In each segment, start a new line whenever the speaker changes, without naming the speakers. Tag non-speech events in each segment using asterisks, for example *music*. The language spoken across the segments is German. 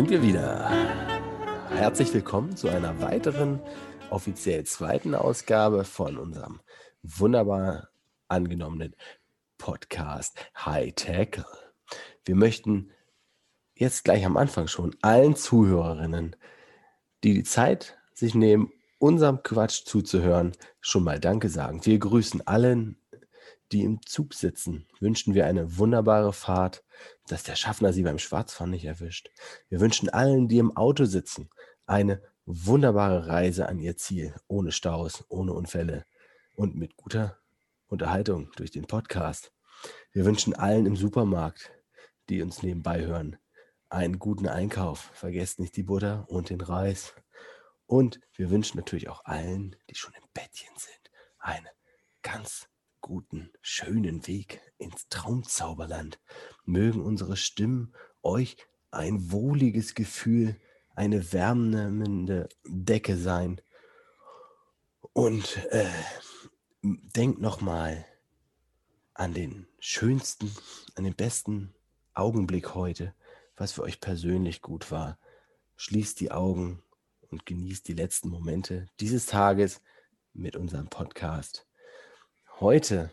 sind wir wieder. Herzlich willkommen zu einer weiteren, offiziell zweiten Ausgabe von unserem wunderbar angenommenen Podcast High Tackle. Wir möchten jetzt gleich am Anfang schon allen Zuhörerinnen, die die Zeit sich nehmen, unserem Quatsch zuzuhören, schon mal Danke sagen. Wir grüßen allen, die im Zug sitzen, wünschen wir eine wunderbare Fahrt, dass der Schaffner sie beim Schwarzfahren nicht erwischt. Wir wünschen allen, die im Auto sitzen, eine wunderbare Reise an ihr Ziel, ohne Staus, ohne Unfälle und mit guter Unterhaltung durch den Podcast. Wir wünschen allen im Supermarkt, die uns nebenbei hören, einen guten Einkauf. Vergesst nicht die Butter und den Reis. Und wir wünschen natürlich auch allen, die schon im Bettchen sind, eine ganz guten, schönen Weg ins Traumzauberland. Mögen unsere Stimmen euch ein wohliges Gefühl, eine wärmende Decke sein. Und äh, denkt nochmal an den schönsten, an den besten Augenblick heute, was für euch persönlich gut war. Schließt die Augen und genießt die letzten Momente dieses Tages mit unserem Podcast. Heute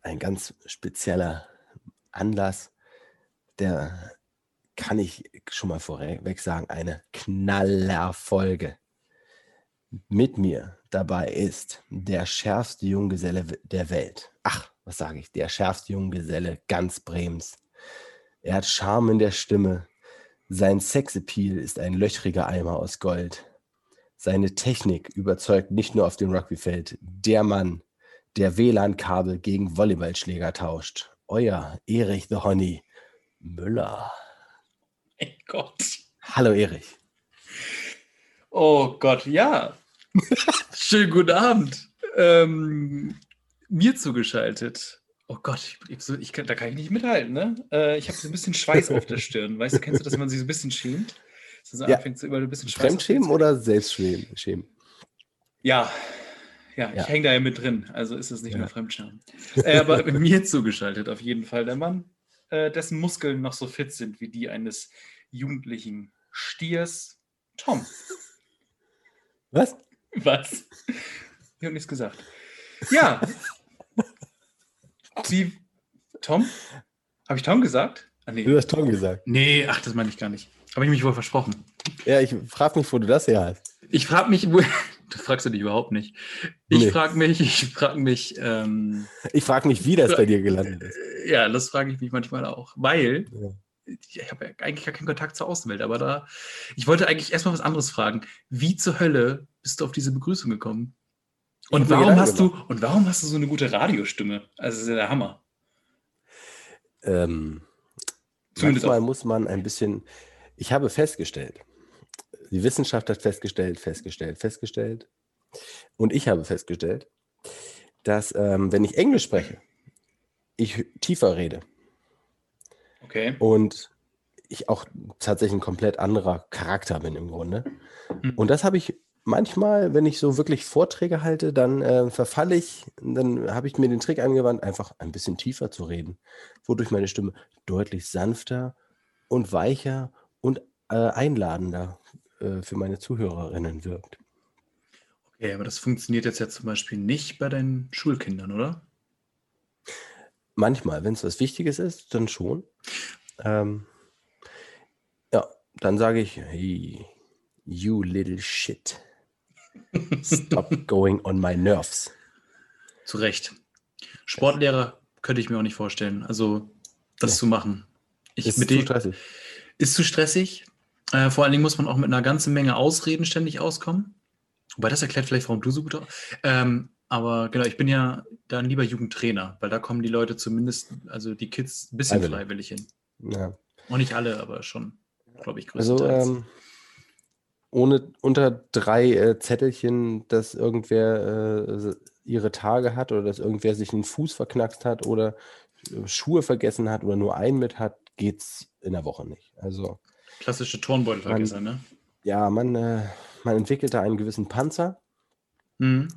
ein ganz spezieller Anlass, der kann ich schon mal vorweg sagen, eine Knallerfolge. Mit mir dabei ist der schärfste Junggeselle der Welt. Ach, was sage ich? Der schärfste Junggeselle ganz Bremens. Er hat Charme in der Stimme. Sein Sexappeal ist ein löchriger Eimer aus Gold. Seine Technik überzeugt nicht nur auf dem Rugbyfeld. Der Mann, der WLAN-Kabel gegen Volleyballschläger tauscht. Euer Erich the Honey Müller.
Ey Gott.
Hallo Erich.
Oh Gott, ja. *laughs* Schönen guten Abend. Ähm, mir zugeschaltet. Oh Gott, ich, ich, da kann ich nicht mithalten, ne? Äh, ich habe so ein bisschen Schweiß auf der Stirn. Weißt du, kennst du, dass man sich so ein bisschen schämt?
Dass man so ja. anfängt, so über ein bisschen Schweiß Fremdschämen oder Selbstschämen?
Ja, ja, ja. ich hänge da ja mit drin, also ist es nicht ja. nur Fremdscham. Äh, aber *laughs* mir zugeschaltet auf jeden Fall der Mann, äh, dessen Muskeln noch so fit sind wie die eines jugendlichen Stiers, Tom.
Was?
Was? Ich habe nichts gesagt. Ja. Sie, Tom? Habe ich Tom gesagt?
Ah, nee. Du hast Tom gesagt.
Nee, ach, das meine ich gar nicht. Habe ich mich wohl versprochen.
Ja, ich frage mich, wo du das her hast.
Ich frage mich, wo, das fragst du dich überhaupt nicht. Ich nee. frage mich, ich frage mich. Ähm,
ich frage mich, wie das bei dir gelandet ist.
Äh, ja, das frage ich mich manchmal auch, weil ja. ich habe ja eigentlich gar keinen Kontakt zur Außenwelt, aber da, ich wollte eigentlich erstmal was anderes fragen. Wie zur Hölle bist du auf diese Begrüßung gekommen? Und warum hast du und warum hast du so eine gute Radiostimme? Also das ist ja der Hammer.
Ähm, manchmal muss man ein bisschen. Ich habe festgestellt, die Wissenschaft hat festgestellt, festgestellt, festgestellt. Und ich habe festgestellt, dass ähm, wenn ich Englisch spreche, ich tiefer rede.
Okay.
Und ich auch tatsächlich ein komplett anderer Charakter bin im Grunde. Mhm. Und das habe ich manchmal, wenn ich so wirklich Vorträge halte, dann äh, verfalle ich, dann habe ich mir den Trick angewandt, einfach ein bisschen tiefer zu reden, wodurch meine Stimme deutlich sanfter und weicher und äh, einladender äh, für meine Zuhörerinnen wirkt.
Okay, aber das funktioniert jetzt ja zum Beispiel nicht bei deinen Schulkindern, oder?
Manchmal, wenn es was Wichtiges ist, dann schon. Ähm, ja, dann sage ich, hey, you little shit. Stop *laughs* going on my nerves.
Zu Recht. Sportlehrer könnte ich mir auch nicht vorstellen. Also, das nee. zu machen.
Ich, ist zu stressig.
Ist zu stressig. Äh, vor allen Dingen muss man auch mit einer ganzen Menge Ausreden ständig auskommen. Wobei das erklärt vielleicht, warum du so gut ähm, Aber genau, ich bin ja dann lieber Jugendtrainer, weil da kommen die Leute zumindest, also die Kids, ein bisschen also, freiwillig hin.
Ja.
Auch nicht alle, aber schon, glaube ich,
also, größtenteils. Also, ähm, ohne unter drei äh, Zettelchen, dass irgendwer äh, ihre Tage hat oder dass irgendwer sich einen Fuß verknackst hat oder äh, Schuhe vergessen hat oder nur einen mit hat, geht's in der Woche nicht. Also
Klassische Turnbeutelvergesser, ne?
Ja, man, äh, man entwickelte einen gewissen Panzer. Mhm.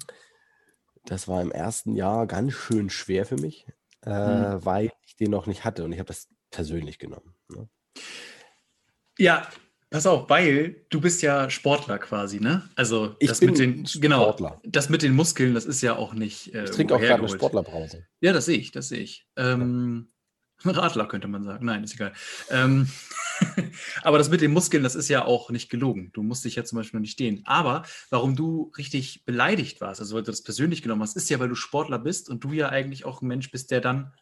Das war im ersten Jahr ganz schön schwer für mich, äh, mhm. weil ich den noch nicht hatte und ich habe das persönlich genommen. Ne?
Ja, pass auf, weil du bist ja Sportler quasi, ne? Also
Ich
das
bin
mit den genau,
Sportler.
das mit den Muskeln, das ist ja auch nicht. Äh,
Ich trinke auch gerade eine. Sportlerbrause.
Ja, das sehe ich, das sehe ich. Ähm, ein Radler könnte man sagen. Nein, ist egal. Ähm, *laughs* aber das mit den Muskeln, das ist ja auch nicht gelogen. Du musst dich ja zum Beispiel noch nicht stehen. Aber warum du richtig beleidigt warst, also weil du das persönlich genommen hast, ist ja, weil du Sportler bist und du ja eigentlich auch ein Mensch bist, der dann,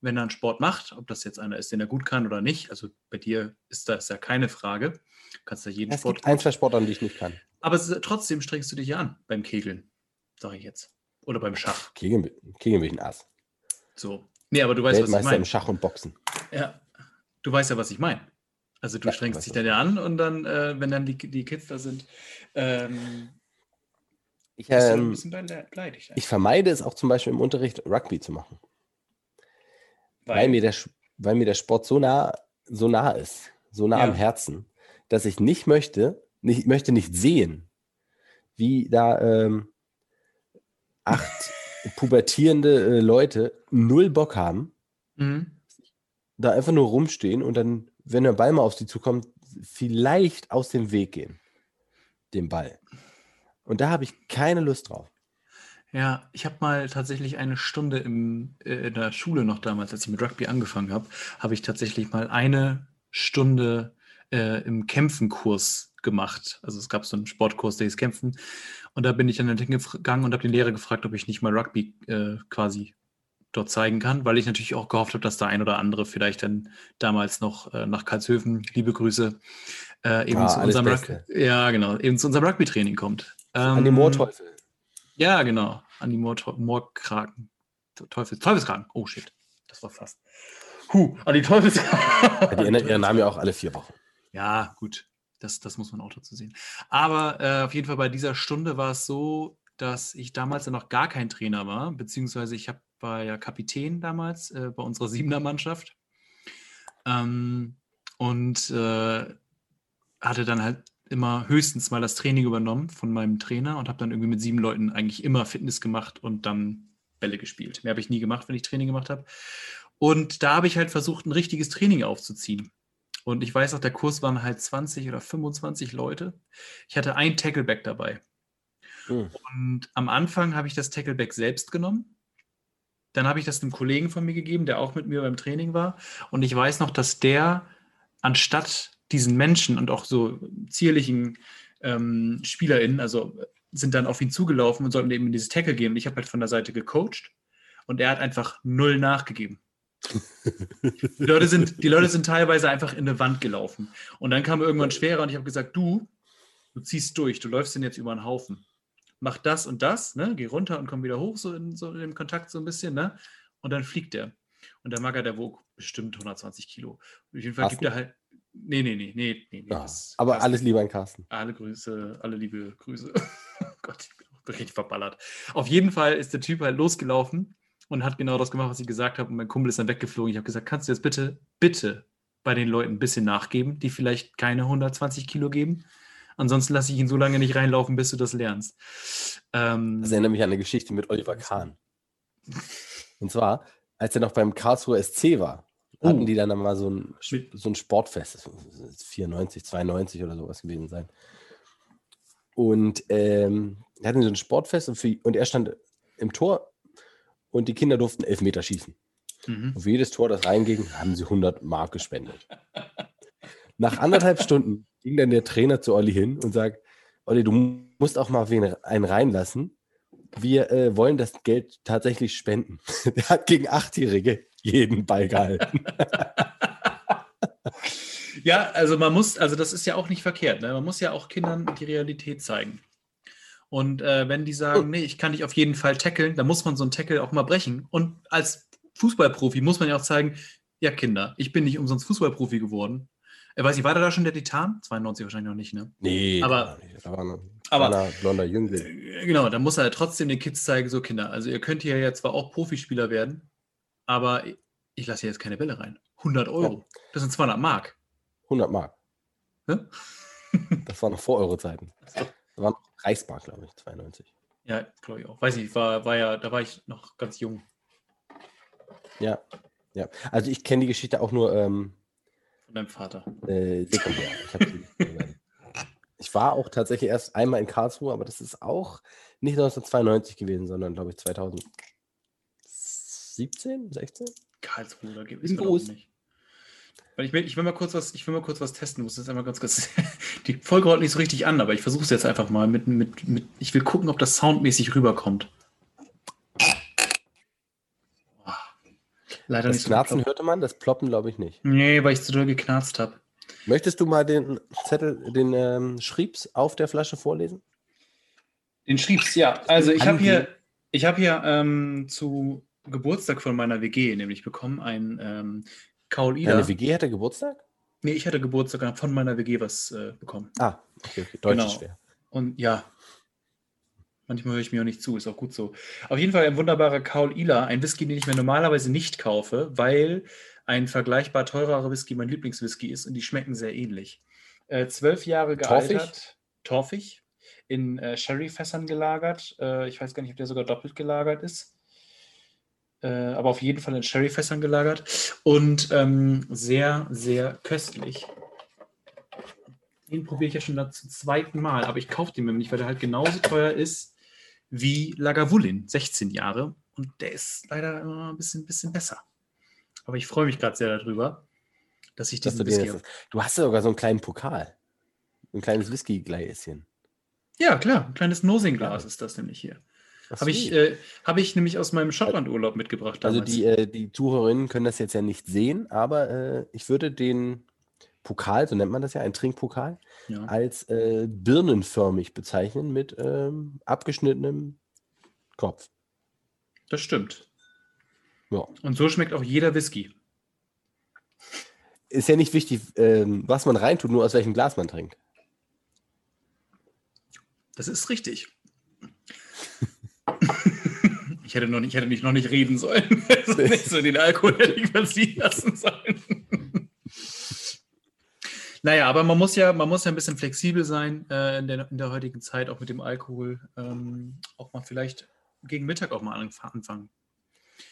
wenn er einen Sport macht, ob das jetzt einer ist, den er gut kann oder nicht, also bei dir ist das ja keine Frage. Du kannst ja jeden
Es
Sport
gibt ein, zwei Sportarten, die ich nicht kann.
aber es trotzdem strengst du dich ja an beim Kegeln, sage ich jetzt. Oder beim Schach.
Kegeln, Kegeln bin ich ein Ass.
So. Nee, aber du weißt, was ich
Weltmeister
meine.
im Schach und Boxen.
Ja, du weißt ja, was ich meine. Also du
Ja,
strengst dich dann ja an und dann, äh, wenn dann die, die Kids da sind, ähm,
Ich,
bist du dann ein
ähm,
beleidigt.
ich vermeide es auch zum Beispiel im Unterricht, Rugby zu machen. Weil, mir, der, weil mir der Sport so nah, so nah ist, so nah
Ja.
am Herzen, dass ich nicht möchte, nicht, möchte nicht sehen, wie da ähm, acht pubertierende äh, Leute null Bock haben,
Mhm.
da einfach nur rumstehen und dann, wenn der Ball mal auf sie zukommt, vielleicht aus dem Weg gehen. Dem Ball. Und da habe ich keine Lust drauf.
Ja, ich habe mal tatsächlich eine Stunde im, äh, in der Schule noch damals, als ich mit Rugby angefangen habe, habe ich tatsächlich mal eine Stunde äh, im Kämpfenkurs gemacht. Also es gab so einen Sportkurs, der hieß Kämpfen. Und da bin ich dann hingegangen und habe den Lehrer gefragt, ob ich nicht mal Rugby äh, quasi dort zeigen kann, weil ich natürlich auch gehofft habe, dass da ein oder andere vielleicht dann damals noch äh, nach Karlshöfen, liebe Grüße, äh, eben
Ah,
zu unserem Rug ja, genau, eben zu unserem Rugby-Training kommt.
An die
Ähm,
Moorteufel.
ja, genau. An die Moor Moorkraken. Teufels Teufelskraken. Oh shit. Das war fast. Huh, an die Teufelskraken.
Die ändern ihren Namen ja auch alle vier Wochen.
Ja, gut. Das, das muss man auch dazu sehen. Aber äh, auf jeden Fall bei dieser Stunde war es so, dass ich damals noch gar kein Trainer war, beziehungsweise ich hab, war ja Kapitän damals äh, bei unserer *laughs* Siebener Mannschaft. Ähm, und äh, hatte dann halt immer höchstens mal das Training übernommen von meinem Trainer und habe dann irgendwie mit sieben Leuten eigentlich immer Fitness gemacht und dann Bälle gespielt. Mehr habe ich nie gemacht, wenn ich Training gemacht habe. Und da habe ich halt versucht, ein richtiges Training aufzuziehen. Und ich weiß noch, der Kurs waren halt 20 oder 25 Leute. Ich hatte ein Tackleback dabei.
Hm.
Und am Anfang habe ich das Tackleback selbst genommen. Dann habe ich das einem Kollegen von mir gegeben, der auch mit mir beim Training war. Und ich weiß noch, dass der anstatt diesen Menschen und auch so zierlichen ähm, SpielerInnen, also sind dann auf ihn zugelaufen und sollten eben in dieses Tackle gehen. Und ich habe halt von der Seite gecoacht und er hat einfach null nachgegeben. Die Leute, sind, die Leute sind teilweise einfach in eine Wand gelaufen. Und dann kam irgendwann schwerer und ich habe gesagt, du, du ziehst durch, du läufst den jetzt über einen Haufen. Mach das und das, ne? geh runter und komm wieder hoch, so in, so in dem Kontakt so ein bisschen, ne? Und dann fliegt der. Und der Magger, der wog bestimmt 120 Kilo. Auf jeden Fall gibt
Carsten?
er halt. Nee, nee, nee, nee, nee. nee
Ja,
das-
aber
Carsten-
alles lieber an Carsten.
alle Grüße, alle liebe Grüße. *laughs* Oh Gott, ich bin richtig verballert. Auf jeden Fall ist der Typ halt losgelaufen und hat genau das gemacht, was ich gesagt habe. Und mein Kumpel ist dann weggeflogen. Ich habe gesagt, kannst du jetzt bitte, bitte bei den Leuten ein bisschen nachgeben, die vielleicht keine 120 Kilo geben? Ansonsten lasse ich ihn so lange nicht reinlaufen, bis du das lernst. Ähm,
Das erinnert mich an eine Geschichte mit Oliver Kahn. Und zwar, als er noch beim Karlsruher SC war, hatten
Oh.
die dann mal so ein, so ein Sportfest. Das muss 94, 92 oder sowas gewesen sein. Und ähm, hatten so ein Sportfest und, für, und er stand im Tor und die Kinder durften Elfmeter schießen.
mhm.
Und für jedes Tor, das reinging, haben sie 100 Mark gespendet. Nach anderthalb Stunden ging dann der Trainer zu Olli hin und sagt, Olli, du musst auch mal einen reinlassen. Wir äh, wollen das Geld tatsächlich spenden. *laughs* Der hat gegen Achtjährige jeden Ball gehalten. *laughs*
Ja, also man muss, also das ist ja auch nicht verkehrt. Ne? Man muss ja auch Kindern die Realität zeigen. Und äh, wenn die sagen, nee, ich kann dich auf jeden Fall tackeln, dann muss man so einen Tackle auch mal brechen. Und als Fußballprofi muss man ja auch zeigen, ja Kinder, ich bin nicht umsonst Fußballprofi geworden. Er weiß nicht, war da da schon der Titan? 92 wahrscheinlich noch nicht, ne?
Nee,
Aber-
nicht. da war ein
aber-
blonder Jüngling.
Äh, Genau, da muss er trotzdem den Kids zeigen, so Kinder, also ihr könnt hier ja zwar auch Profispieler werden, aber ich lasse hier jetzt keine Bälle rein. 100 Euro, das sind 200 Mark.
100 Mark.
Ne?
Das war noch vor Euro-Zeiten. Das war noch Reichsmark, glaube ich, 92.
Ja, glaube ich auch. Weiß ich, war, war ja, da war ich noch ganz jung.
Ja, ja. Also ich kenne die Geschichte auch nur ähm,
Von deinem Vater.
Äh, sekundär. Ich, hab die, ich war auch tatsächlich erst einmal in Karlsruhe, aber das ist auch nicht 1992 gewesen, sondern glaube ich 2017, 16?
Karlsruhe, da gibt es nicht. Weil ich will, ich will mal kurz was, ich will mal kurz was testen. Muss jetzt einmal ganz kurz. *laughs* Die Folge heute nicht so richtig an, aber ich versuche es jetzt einfach mal mit, mit, mit. Ich will gucken, ob das soundmäßig rüberkommt.
Leider das nicht Knarzen so hörte man, das Ploppen glaube ich nicht.
Nee, weil ich zu doll geknarzt habe.
Möchtest du mal den Zettel, den ähm, Schriebs auf der Flasche vorlesen?
Den Schriebs, ja. Also ich habe hier, ich habe hier ähm, zu Geburtstag von meiner WG nämlich bekommen ein ähm, Kaul Ida.
Deine WG hatte Geburtstag?
Nee, ich hatte Geburtstag von meiner WG was äh, bekommen.
Ah, okay, okay. Deutsch genau. schwer.
Und ja, Manchmal höre ich mir auch nicht zu, ist auch gut so. Auf jeden Fall ein wunderbarer Kaul Ila, ein Whisky, den ich mir normalerweise nicht kaufe, weil ein vergleichbar teurerer Whisky mein Lieblingswhisky ist und die schmecken sehr ähnlich. Äh, zwölf Jahre gealtert. Torfig. In äh, Sherry-Fässern gelagert. Äh, ich weiß gar nicht, ob der sogar doppelt gelagert ist. Äh, aber auf jeden Fall in Sherry-Fässern gelagert. Und ähm, sehr, sehr köstlich. Den probiere ich ja schon zum zweiten Mal, aber ich kaufe den mir nicht, weil der halt genauso teuer ist wie Lagavulin, 16 Jahre. Und der ist leider immer ein bisschen, bisschen besser. Aber ich freue mich gerade sehr darüber, dass ich diesen
dass du Whisky habe. Du hast ja sogar so einen kleinen Pokal. Ein kleines Whisky-Gläschen.
Ja, klar. Ein kleines Nosing-Glas ist das nämlich hier. Habe ich, äh, hab ich nämlich aus meinem Schottland-Urlaub mitgebracht.
Also damals. Also die, äh, die Zuhörerinnen können das jetzt ja nicht sehen, aber äh, ich würde den Pokal, so nennt man das ja, ein Trinkpokal, ja. als äh, birnenförmig bezeichnen mit ähm, abgeschnittenem Kopf.
Das stimmt. Ja. Und so schmeckt auch jeder Whisky.
Ist ja nicht wichtig, ähm, was man reintut, nur aus welchem Glas man trinkt.
Das ist richtig. Ich hätte, noch nicht, ich hätte nicht, noch nicht reden sollen. *laughs* also nicht so den Alkohol hätte ich verziehen lassen sollen. *laughs* Naja, aber man muss ja, man muss ja ein bisschen flexibel sein äh, in, der, in der heutigen Zeit, auch mit dem Alkohol. Ähm, auch mal vielleicht gegen Mittag auch mal anfangen.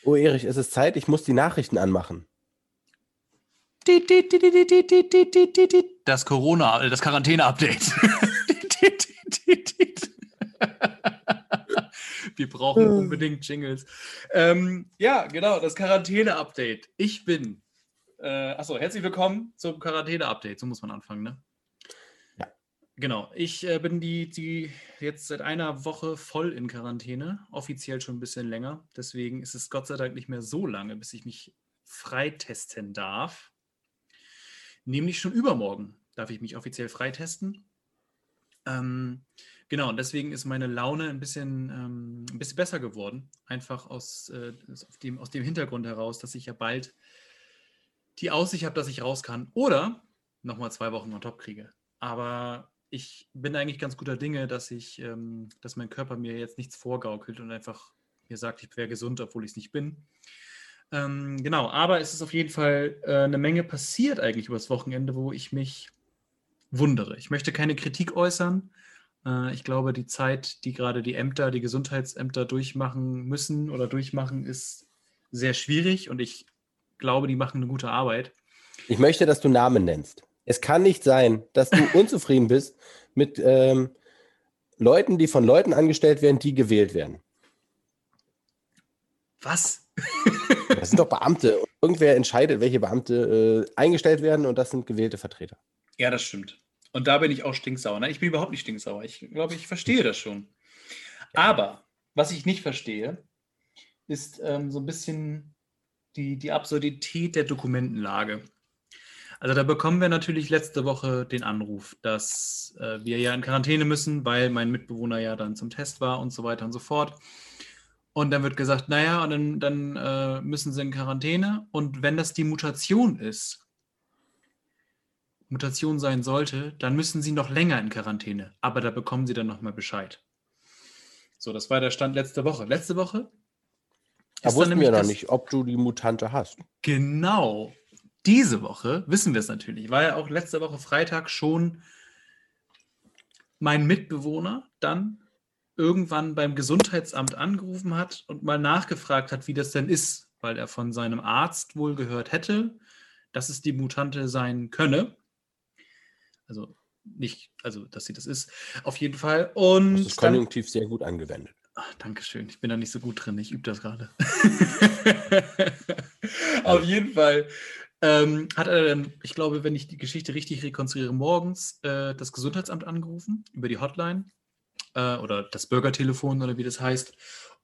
Oh, Erich, es ist Zeit, ich muss die Nachrichten anmachen.
Das Corona, äh, das Quarantäne-Update. *laughs* Wir brauchen unbedingt Jingles. Ähm, ja, genau, das Quarantäne-Update. Ich bin äh, achso, herzlich willkommen zum Quarantäne-Update. So muss man anfangen, ne? Ja. Genau. Ich äh, bin die, die jetzt seit einer Woche voll in Quarantäne, offiziell schon ein bisschen länger. Deswegen ist es Gott sei Dank nicht mehr so lange, bis ich mich freitesten darf. Nämlich schon übermorgen darf ich mich offiziell freitesten. Ähm, genau, und deswegen ist meine Laune ein bisschen, ähm, ein bisschen besser geworden. Einfach aus, äh, aus, dem, aus dem Hintergrund heraus, dass ich ja bald die Aussicht habe, dass ich raus kann. Oder nochmal zwei Wochen on top kriege. Aber ich bin eigentlich ganz guter Dinge, dass ich, ähm, dass mein Körper mir jetzt nichts vorgaukelt und einfach mir sagt, ich wäre gesund, obwohl ich es nicht bin. Ähm, genau, aber es ist auf jeden Fall äh, eine Menge passiert eigentlich übers Wochenende, wo ich mich wundere. Ich möchte keine Kritik äußern. Äh, ich glaube, die Zeit, die gerade die Ämter, die Gesundheitsämter durchmachen müssen oder durchmachen, ist sehr schwierig und ich glaube, die machen eine gute Arbeit.
Ich möchte, dass du Namen nennst. Es kann nicht sein, dass du *laughs* unzufrieden bist mit ähm, Leuten, die von Leuten angestellt werden, die gewählt werden.
Was?
das sind doch Beamte. Irgendwer entscheidet, welche Beamte äh, eingestellt werden und das sind gewählte Vertreter.
Ja, das stimmt. Und da bin ich auch stinksauer. Nein, ich bin überhaupt nicht stinksauer. Ich glaube, ich verstehe das schon. Aber was ich nicht verstehe, ist ähm, so ein bisschen die, die Absurdität der Dokumentenlage. Also da bekommen wir natürlich letzte Woche den Anruf, dass äh, wir ja in Quarantäne müssen, weil mein Mitbewohner ja dann zum Test war und so weiter und so fort. Und dann wird gesagt, naja, und dann, dann äh, müssen sie in Quarantäne. Und wenn das die Mutation ist, Mutation sein sollte, dann müssen sie noch länger in Quarantäne. Aber da bekommen sie dann nochmal Bescheid. So, das war der Stand letzte Woche. Letzte Woche
da wussten wir noch nicht, ob du die Mutante hast.
Genau. Diese Woche wissen wir es natürlich, weil auch letzte Woche Freitag schon mein Mitbewohner dann irgendwann beim Gesundheitsamt angerufen hat und mal nachgefragt hat, wie das denn ist, weil er von seinem Arzt wohl gehört hätte, dass es die Mutante sein könne. Also nicht, also dass sie das ist, auf jeden Fall. Und
das ist konjunktiv dann, sehr gut angewendet.
Ach, Dankeschön, ich bin da nicht so gut drin, ich übe das gerade. *laughs* auf jeden Fall ähm, hat er dann, ich glaube, wenn ich die Geschichte richtig rekonstruiere, morgens äh, das Gesundheitsamt angerufen über die Hotline äh, oder das Bürgertelefon oder wie das heißt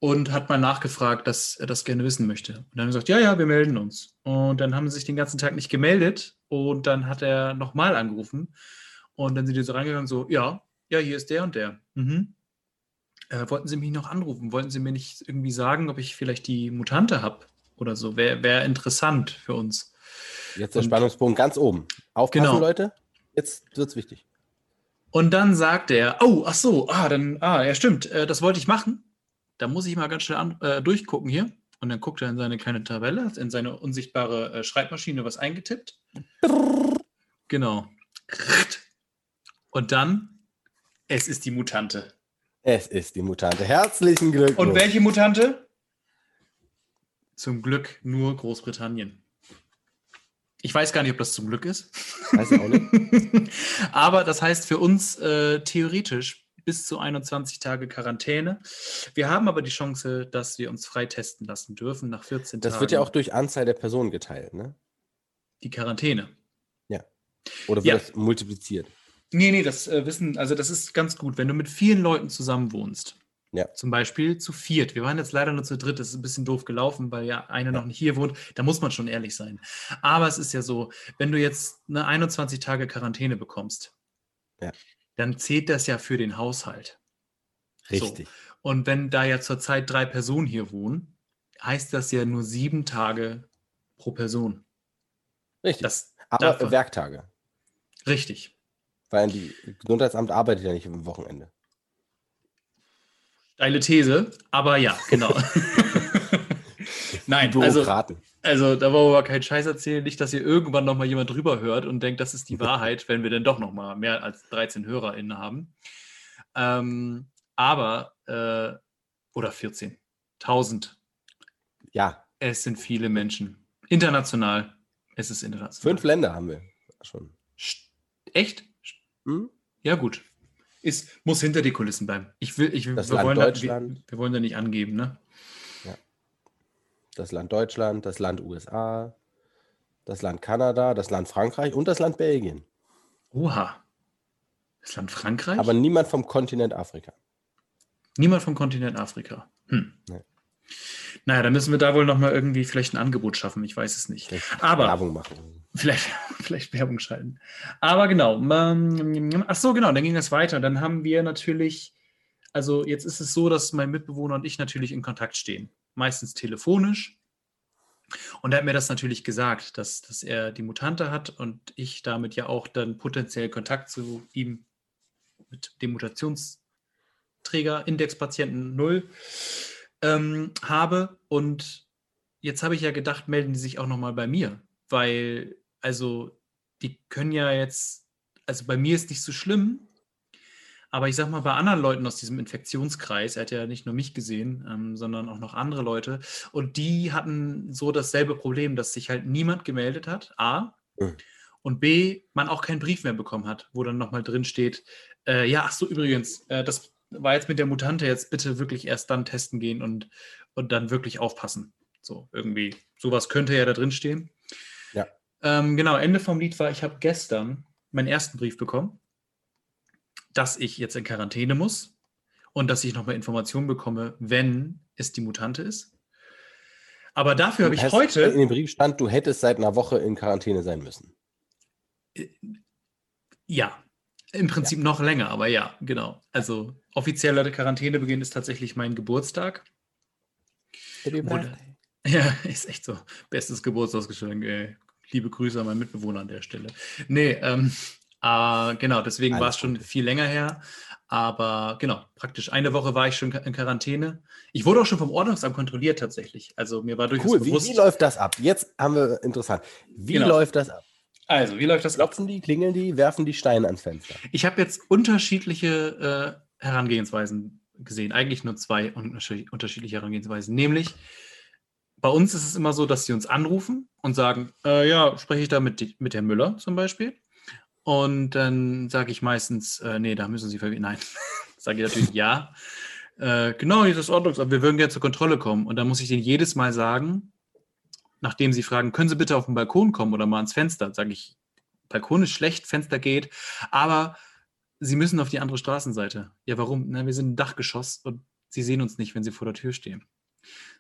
und hat mal nachgefragt, dass er das gerne wissen möchte. Und dann haben gesagt, ja, ja, wir melden uns. Und dann haben sie sich den ganzen Tag nicht gemeldet und dann hat er nochmal angerufen und dann sind die so reingegangen, so, ja, ja, hier ist der und der. Mhm. Äh, wollten Sie mich noch anrufen? Wollten Sie mir nicht irgendwie sagen, ob ich vielleicht die Mutante habe oder so? Wäre wär interessant für uns.
Jetzt der und, Spannungspunkt ganz oben. Aufpassen, genau. Leute. Jetzt wird es wichtig.
Und dann sagt er, oh, ach so, ah, dann, ah, ja, stimmt, äh, das wollte ich machen. Da muss ich mal ganz schnell an, äh, durchgucken hier. Und dann guckt er in seine kleine Tabelle, in seine unsichtbare äh, Schreibmaschine was eingetippt. Genau. Und dann, es ist die Mutante.
Es ist die Mutante. Herzlichen Glückwunsch.
Und welche Mutante? Zum Glück nur Großbritannien. Ich weiß gar nicht, ob das zum Glück ist. Weiß ich auch nicht. *laughs* Aber das heißt für uns äh, theoretisch bis zu 21 Tage Quarantäne. Wir haben aber die Chance, dass wir uns frei testen lassen dürfen nach 14
das
Tagen.
Das wird ja auch durch Anzahl der Personen geteilt, ne?
Die Quarantäne.
Ja. Oder wird ja. das multipliziert?
Nee, nee, das äh, wissen, also das ist ganz gut, wenn du mit vielen Leuten zusammen wohnst. Ja. Zum Beispiel zu viert. Wir waren jetzt leider nur zu dritt, das ist ein bisschen doof gelaufen, weil ja einer ja. noch nicht hier wohnt. Da muss man schon ehrlich sein. Aber es ist ja so, wenn du jetzt eine 21 Tage Quarantäne bekommst, ja. Dann zählt das ja für den Haushalt.
Richtig. So.
Und wenn da ja zurzeit drei Personen hier wohnen, heißt das ja nur sieben Tage pro Person.
Richtig. Das Aber Werktage.
Richtig.
Weil die Gesundheitsamt arbeitet ja nicht am Wochenende.
Steile These, aber ja, genau. *laughs* Nein, also, also da wollen wir aber keinen Scheiß erzählen. Nicht, dass hier irgendwann nochmal jemand drüber hört und denkt, das ist die Wahrheit, wenn wir denn doch nochmal mehr als 13 HörerInnen haben. Ähm, aber, äh, oder 14. 1000.
Ja.
Es sind viele Menschen. International. Es ist international.
Fünf Länder haben wir schon.
Echt? Hm? Ja, gut. Ist, muss hinter die Kulissen bleiben. Ich will, ich,
das wir, Land wollen
Deutschland. Da, wir, wir, wollen da nicht angeben, ne?
Das Land Deutschland, das Land USA, das Land Kanada, das Land Frankreich und das Land Belgien.
Oha. Das Land Frankreich?
Aber niemand vom Kontinent Afrika.
Niemand vom Kontinent Afrika. Hm. Nee. Naja, dann müssen wir da wohl nochmal irgendwie vielleicht ein Angebot schaffen. Ich weiß es nicht.
Vielleicht Aber Werbung machen.
Vielleicht, *laughs* vielleicht Werbung schalten. Aber genau. ach so, genau. Dann ging das weiter. Dann haben wir natürlich, also jetzt ist es so, dass mein Mitbewohner und ich natürlich in Kontakt stehen. Meistens telefonisch. Und er hat mir das natürlich gesagt, dass, dass er die Mutante hat und ich damit ja auch dann potenziell Kontakt zu ihm mit dem Mutationsträger, Indexpatienten 0 ähm, habe. Und jetzt habe ich ja gedacht, melden die sich auch nochmal bei mir, weil, also, die können ja jetzt, also bei mir ist nicht so schlimm, aber ich sag mal, bei anderen Leuten aus diesem Infektionskreis, er hat ja nicht nur mich gesehen, ähm, sondern auch noch andere Leute, und die hatten so dasselbe Problem, dass sich halt niemand gemeldet hat, A, mhm. und B, man auch keinen Brief mehr bekommen hat, wo dann nochmal drin steht, äh, ja, ach so, übrigens, äh, das war jetzt mit der Mutante jetzt bitte wirklich erst dann testen gehen und, und dann wirklich aufpassen. So, irgendwie, sowas könnte ja da drin stehen.
Ja.
Ähm, genau, Ende vom Lied war, ich habe gestern meinen ersten Brief bekommen, dass ich jetzt in Quarantäne muss und dass ich nochmal Informationen bekomme, wenn es die Mutante ist. Aber dafür habe ich heute.
In dem Brief stand, du hättest seit einer Woche in Quarantäne sein müssen.
Äh, ja, im Prinzip ja. noch länger, aber ja, genau. Also offizieller Quarantänebeginn ist tatsächlich mein Geburtstag. Oder, *laughs* ja, ist echt so. Bestes Geburtstagsgeschenk. Liebe Grüße an meinen Mitbewohner an der Stelle. Nee, ähm, äh, genau, deswegen war es schon viel länger her. Aber genau, praktisch eine Woche war ich schon in Quarantäne. Ich wurde auch schon vom Ordnungsamt kontrolliert tatsächlich. Also mir war durchaus
cool. bewusst. Wie, wie läuft das ab? Jetzt haben wir interessant. Wie genau. läuft das ab?
Also, wie läuft das?
Klopfen die, klingeln die, werfen die Steine ans Fenster?
Ich habe jetzt unterschiedliche äh, Herangehensweisen gesehen. Eigentlich nur zwei unterschiedliche Herangehensweisen. Nämlich bei uns ist es immer so, dass sie uns anrufen und sagen, äh, ja, spreche ich da mit, mit Herrn Müller zum Beispiel. Und dann sage ich meistens, äh, nee, da müssen Sie verwenden. Nein, *laughs* sage ich natürlich ja. Äh, genau, hier ist das Ordnungsamt, wir würden gerne zur Kontrolle kommen. Und dann muss ich denen jedes Mal sagen, nachdem sie fragen, können Sie bitte auf den Balkon kommen oder mal ans Fenster, sage ich, Balkon ist schlecht, Fenster geht, aber Sie müssen auf die andere Straßenseite. Ja, warum? Na, wir sind ein Dachgeschoss und Sie sehen uns nicht, wenn Sie vor der Tür stehen.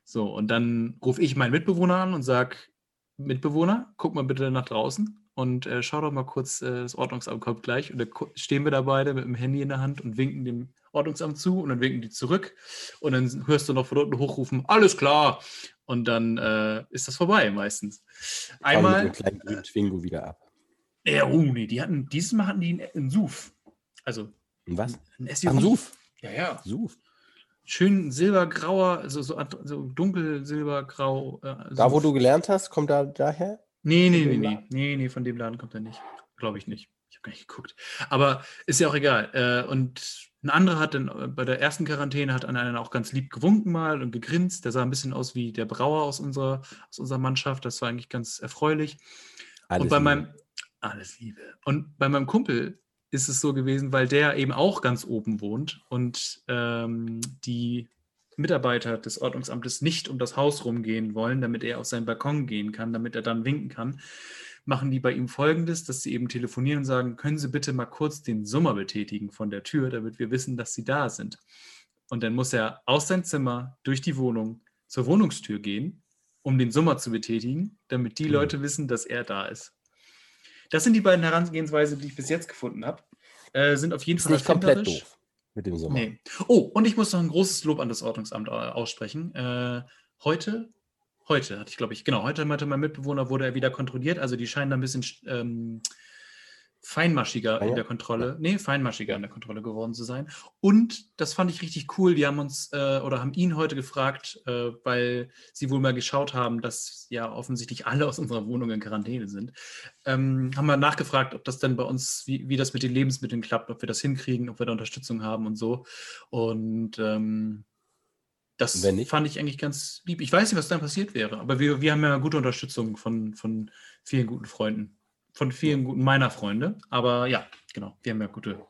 So, und dann rufe ich meinen Mitbewohner an und sage, Mitbewohner, guck mal bitte nach draußen und äh, schau doch mal kurz, äh, das Ordnungsamt kommt gleich. Und da stehen wir da beide mit dem Handy in der Hand und winken dem Ordnungsamt zu und dann winken die zurück. Und dann hörst du noch von unten hochrufen, alles klar. Und dann äh, ist das vorbei meistens. Einmal.
Mit dem kleinen Twingo wieder ab.
Ja, oh nee, die hatten, dieses Mal hatten die einen, einen SUV. Also.
Was?
Ein SUV.
Ein SUV?
Ja, ja.
SUV.
Schön silbergrauer, also so, so dunkel silbergrau.
Äh, da, wo du gelernt hast, kommt da daher?
Nee, nee, nee, nee, nee, nee, von dem Laden kommt er nicht. Glaube ich nicht. Ich habe gar nicht geguckt. Aber ist ja auch egal. Äh, und ein anderer hat dann äh, bei der ersten Quarantäne hat an einen auch ganz lieb gewunken mal und gegrinst. Der sah ein bisschen aus wie der Brauer aus unserer, aus unserer Mannschaft. Das war eigentlich ganz erfreulich. Alles und bei Liebe. meinem alles Liebe. Und bei meinem Kumpel ist es so gewesen, weil der eben auch ganz oben wohnt und ähm, die Mitarbeiter des Ordnungsamtes nicht um das Haus rumgehen wollen, damit er auf seinen Balkon gehen kann, damit er dann winken kann, machen die bei ihm folgendes, dass sie eben telefonieren und sagen, können Sie bitte mal kurz den Summer betätigen von der Tür, damit wir wissen, dass Sie da sind. Und dann muss er aus seinem Zimmer durch die Wohnung zur Wohnungstür gehen, um den Summer zu betätigen, damit die mhm. Leute wissen, dass er da ist. Das sind die beiden Herangehensweisen, die ich bis jetzt gefunden habe. Äh, sind auf jeden ist Fall
nicht komplett doof mit dem Sommer. Nee.
Oh, und ich muss noch ein großes Lob an das Ordnungsamt äh, aussprechen. Äh, heute, heute hatte ich, glaube ich, genau, heute meinte mein Mitbewohner, wurde er wieder kontrolliert. Also die scheinen da ein bisschen ähm, feinmaschiger ah, ja. in der Kontrolle, nee, feinmaschiger in der Kontrolle geworden zu sein. Und das fand ich richtig cool. Die haben uns äh, oder haben ihn heute gefragt, äh, weil sie wohl mal geschaut haben, dass ja offensichtlich alle aus unserer Wohnung in Quarantäne sind. Ähm, haben wir nachgefragt, ob das denn bei uns, wie, wie das mit den Lebensmitteln klappt, ob wir das hinkriegen, ob wir da Unterstützung haben und so. Und ähm, das fand ich eigentlich ganz lieb. Ich weiß nicht, was dann passiert wäre, aber wir, wir haben ja gute Unterstützung von, von vielen guten Freunden von vielen guten meiner Freunde. Aber ja, genau, wir haben ja gute,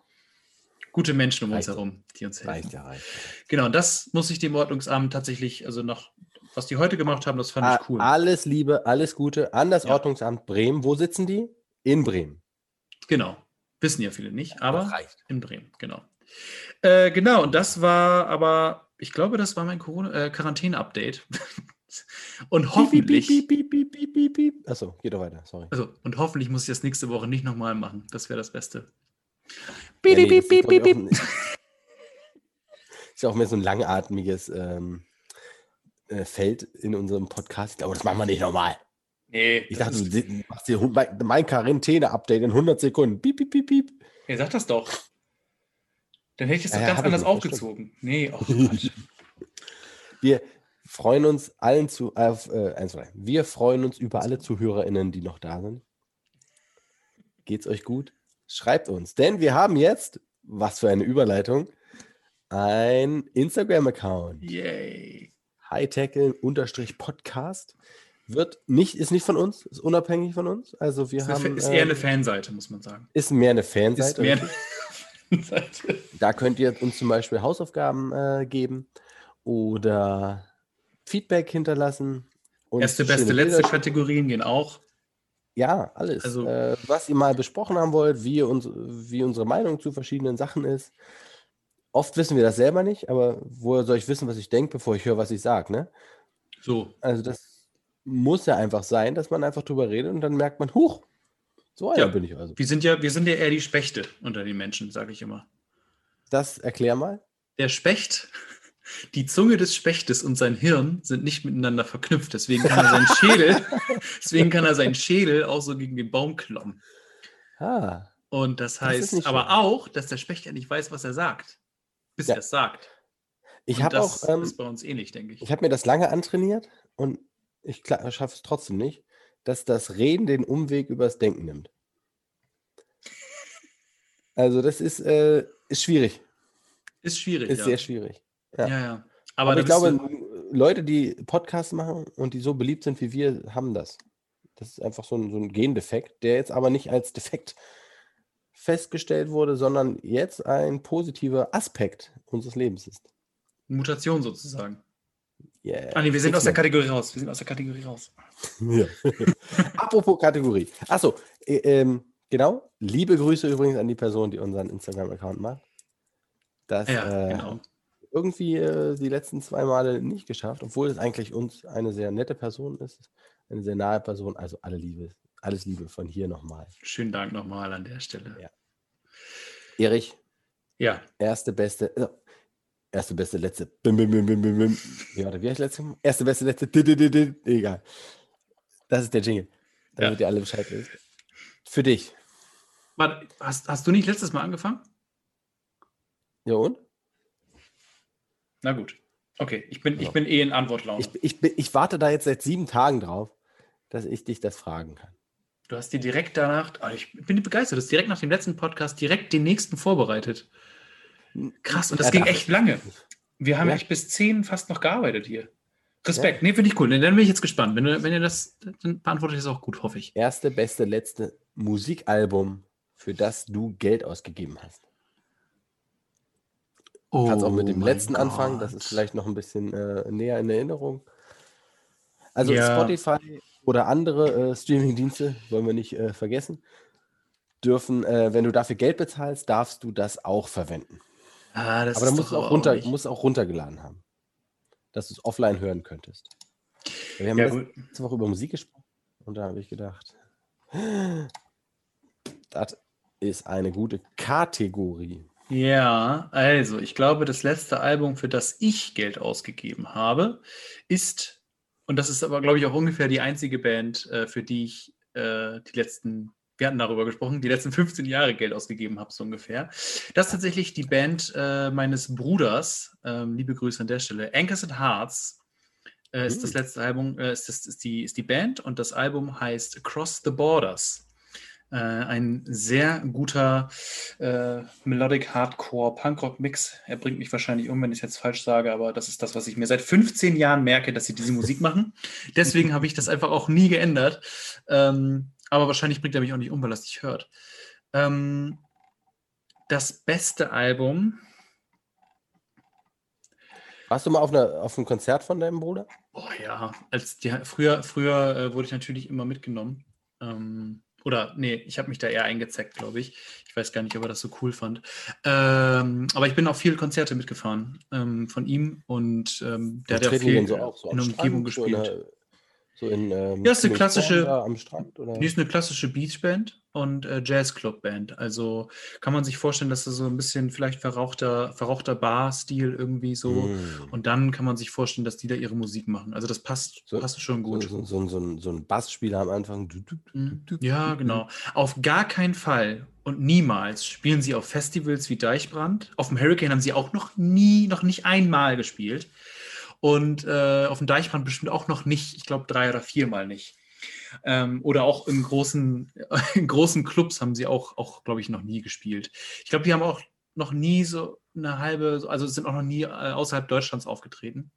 gute Menschen um reicht uns herum, die uns helfen. Reicht ja, reicht. Genau, das muss ich dem Ordnungsamt tatsächlich, also noch, was die heute gemacht haben, das fand A ich cool.
Alles Liebe, alles Gute an das ja. Ordnungsamt Bremen. Wo sitzen die? In Bremen.
Genau. Wissen ja viele nicht, aber in Bremen, genau. Äh, genau, und das war aber, ich glaube, das war mein äh, Quarantäne-Update. *laughs* Und hoffentlich. Piep, piep, piep,
piep, piep, piep. Achso, geht doch weiter, sorry.
Also, und hoffentlich muss ich das nächste Woche nicht nochmal machen. Das wäre das Beste.
Ja, nee, piep, piep, piep, piep. *laughs* Ist ja auch mehr so ein langatmiges ähm, äh, Feld in unserem Podcast. Aber das machen wir nicht nochmal. Nee. Ich dachte, du machst dir mein Quarantäne-Update in 100 Sekunden. Piep, piep, piep, piep.
Ja, sag das doch. Dann hätte ich es doch ja, ganz anders aufgezogen. Nee, oh *laughs* Quatsch.
wir, freuen uns allen zu, äh, eins, zwei. Wir freuen uns über alle ZuhörerInnen, die noch da sind. Geht's euch gut? Schreibt uns, denn wir haben jetzt, was für eine Überleitung, ein Instagram-Account.
Yay.
Hightech-Podcast wird nicht, ist nicht von uns, ist unabhängig von uns. Also wir
ist
haben.
Ist eher eine ähm, Fanseite, muss man sagen.
Ist mehr eine Fanseite. Ist mehr eine *laughs* Fanseite. Da könnt ihr uns zum Beispiel Hausaufgaben äh, geben oder Feedback hinterlassen.
Erste, beste, letzte Kategorien gehen auch.
Ja, alles. Also, äh, was ihr mal besprochen haben wollt, wie, uns, wie unsere Meinung zu verschiedenen Sachen ist. Oft wissen wir das selber nicht, aber woher soll ich wissen, was ich denke, bevor ich höre, was ich sage, ne?
So.
Also das muss ja einfach sein, dass man einfach drüber redet und dann merkt man, huch, so ja, bin ich also.
Wir sind ja, wir sind ja eher die Spechte unter den Menschen, sage ich immer.
Das erklär mal.
Der Specht die Zunge des Spechtes und sein Hirn sind nicht miteinander verknüpft. Deswegen kann er seinen Schädel, *laughs* deswegen kann er seinen Schädel auch so gegen den Baum kloppen. Ah, und das heißt das aber schön. auch, dass der Specht ja nicht weiß, was er sagt, bis ja. er es sagt.
Ich habe auch.
Ähm, ist bei uns ähnlich, denke ich.
Ich habe mir das lange antrainiert und ich schaffe es trotzdem nicht, dass das Reden den Umweg übers Denken nimmt. Also, das ist, äh, ist schwierig.
Ist schwierig.
Ist ja. sehr schwierig.
Ja, ja. ja.
Aber, Aber ich glaube, Leute, die Podcasts machen und die so beliebt sind wie wir, haben das. Das ist einfach so ein, so ein Gendefekt, der jetzt aber nicht als defekt festgestellt wurde, sondern jetzt ein positiver Aspekt unseres Lebens ist.
Mutation sozusagen.
Yeah.
Ah, nee, wir sind aus der Kategorie raus. Wir sind aus der Kategorie raus. *laughs*
Ja. *laughs* Apropos Kategorie. Achso, äh, ähm, genau. Liebe Grüße übrigens an die Person, die unseren Instagram-Account macht. Das
Ja,
äh,
genau.
Irgendwie äh, die letzten zwei Male nicht geschafft, obwohl es eigentlich uns eine sehr nette Person ist, eine sehr nahe Person. Also alle Liebe, alles Liebe von hier nochmal.
Schönen Dank nochmal an der Stelle.
Ja. Erich,
Ja,
erste, beste, äh, erste, beste, letzte. Bim, bim, bim, bim, bim, bim. Wie war das? Wie heißt letzte? Erste, beste, letzte. di, di, di. Egal. Das ist der Jingle, damit ihr alle Bescheid wisst. Für dich.
Warte, hast, hast du nicht letztes Mal angefangen?
Ja und?
Na gut. Okay, ich bin, ich
Genau.
bin eh in Antwortlaune.
Ich, ich, ich warte da jetzt seit sieben Tagen drauf, dass ich dich das fragen kann.
Du hast dir direkt danach, ah, ich bin begeistert, du hast direkt nach dem letzten Podcast direkt den nächsten vorbereitet. Krass, und das
Ja,
ging echt
ich.
lange. Wir haben
Ja.
echt bis 10 fast noch gearbeitet hier. Respekt, nee, finde ich cool. Dann bin ich jetzt gespannt. Wenn, du, wenn ihr das, dann beantwortet ihr das auch gut, hoffe ich.
Erste, beste, letzte Musikalbum, für das du Geld ausgegeben hast. Du kannst auch mit dem
Oh mein
letzten anfangen, das ist
Gott.
vielleicht noch ein bisschen äh, näher in Erinnerung. Also
Ja.
Spotify oder andere äh, Streaming-Dienste, wollen wir nicht äh, vergessen, dürfen, äh, wenn du dafür Geld bezahlst, darfst du das auch verwenden.
Ah, das
Aber dann
ist
musst du
doch
auch, runter, musst auch runtergeladen haben, dass du es offline hören könntest. Wir haben
Ja,
letzte. Woche über Musik gesprochen und da habe ich gedacht, das ist eine gute Kategorie.
Ja, also ich glaube, das letzte Album, für das ich Geld ausgegeben habe, ist, und das ist aber, glaube ich, auch ungefähr die einzige Band, äh, für die ich äh, die letzten, wir hatten darüber gesprochen, die letzten 15 Jahre Geld ausgegeben habe, so ungefähr. Das ist tatsächlich die Band äh, meines Bruders, ähm, liebe Grüße an der Stelle, Anchors and Hearts. Äh, ist das
Hm.
letzte Album, äh, ist, das, ist, die, ist die Band und das Album heißt Across the Borders. Äh, ein sehr guter äh, Melodic Hardcore Punkrock Mix. Er bringt mich wahrscheinlich um, wenn ich es jetzt falsch sage, aber das ist das, was ich mir seit 15 Jahren merke, dass sie diese Musik machen. *laughs* Deswegen habe ich das einfach auch nie geändert. Ähm, aber wahrscheinlich bringt er mich auch nicht um, weil er es nicht hört. Ähm, das beste Album.
Warst du mal auf, einer, auf einem Konzert von deinem Bruder?
Oh ja, als die, früher, früher äh, wurde ich natürlich immer mitgenommen. Ähm, oder nee, ich habe mich da eher eingezeckt, glaube ich. Ich weiß gar nicht, ob er das so cool fand. Ähm, aber ich bin auf viele Konzerte mitgefahren ähm, von ihm und ähm, der hat ja viel
so auf? So
in der Umgebung
Strand, so in
gespielt.
So in, ähm,
Ja, ist eine klassische-
am Strand? Oder?
Die ist eine klassische Beachband und äh, Jazzclub-Band. Also kann man sich vorstellen, dass das so ein bisschen vielleicht verrauchter, verrauchter Bar-Stil irgendwie so.
Mm.
Und dann kann man sich vorstellen, dass die da ihre Musik machen. Also das passt,
So-
passt schon gut.
so, so, so, ein, so ein Bassspieler am Anfang.
Mhm. Ja, genau. Auf gar keinen Fall und niemals spielen sie auf Festivals wie Deichbrand. Auf dem Hurricane haben sie auch noch nie, noch nicht einmal gespielt. Und äh, auf dem Deichbrand bestimmt auch noch nicht, ich glaube drei oder viermal nicht. Ähm, oder auch in großen, *laughs* in großen Clubs haben sie auch, auch glaube ich, noch nie gespielt. Ich glaube, die haben auch noch nie so eine halbe, also sind auch noch nie äh, außerhalb Deutschlands aufgetreten.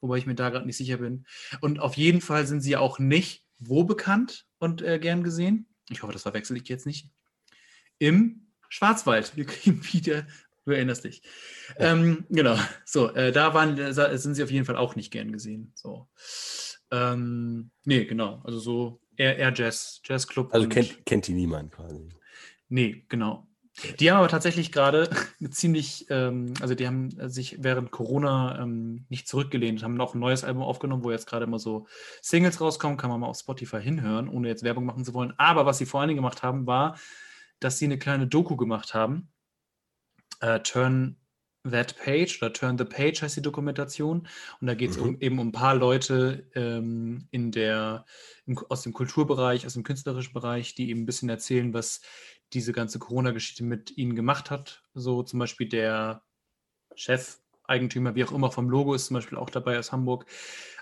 Wobei ich mir da gerade nicht sicher bin. Und auf jeden Fall sind sie auch nicht wo bekannt und äh, gern gesehen. Ich hoffe, das verwechsel ich jetzt nicht. Im Schwarzwald. Wir kriegen *laughs* wieder, du erinnerst dich. Ähm, genau. So, äh, da waren, äh, sind sie auf jeden Fall auch nicht gern gesehen. So. Ähm, nee, genau. Also so eher, eher Jazz, Jazzclub.
Also kennt, kennt die niemand quasi.
Nee, genau. Die haben aber tatsächlich gerade *laughs* ziemlich, ähm, also die haben sich während Corona ähm, nicht zurückgelehnt, haben noch ein neues Album aufgenommen, wo jetzt gerade immer so Singles rauskommen, kann man mal auf Spotify hinhören, ohne jetzt Werbung machen zu wollen. Aber was sie vor allen Dingen gemacht haben, war, dass sie eine kleine Doku gemacht haben. Äh, Turn That Page oder Turn the Page heißt die Dokumentation. Und da geht es
Mhm.
um, eben um ein paar Leute ähm, in der, im, aus dem Kulturbereich, aus dem künstlerischen Bereich, die eben ein bisschen erzählen, was diese ganze Corona-Geschichte mit ihnen gemacht hat. So zum Beispiel der Chef, Eigentümer, wie auch immer, vom Logo ist zum Beispiel auch dabei aus Hamburg.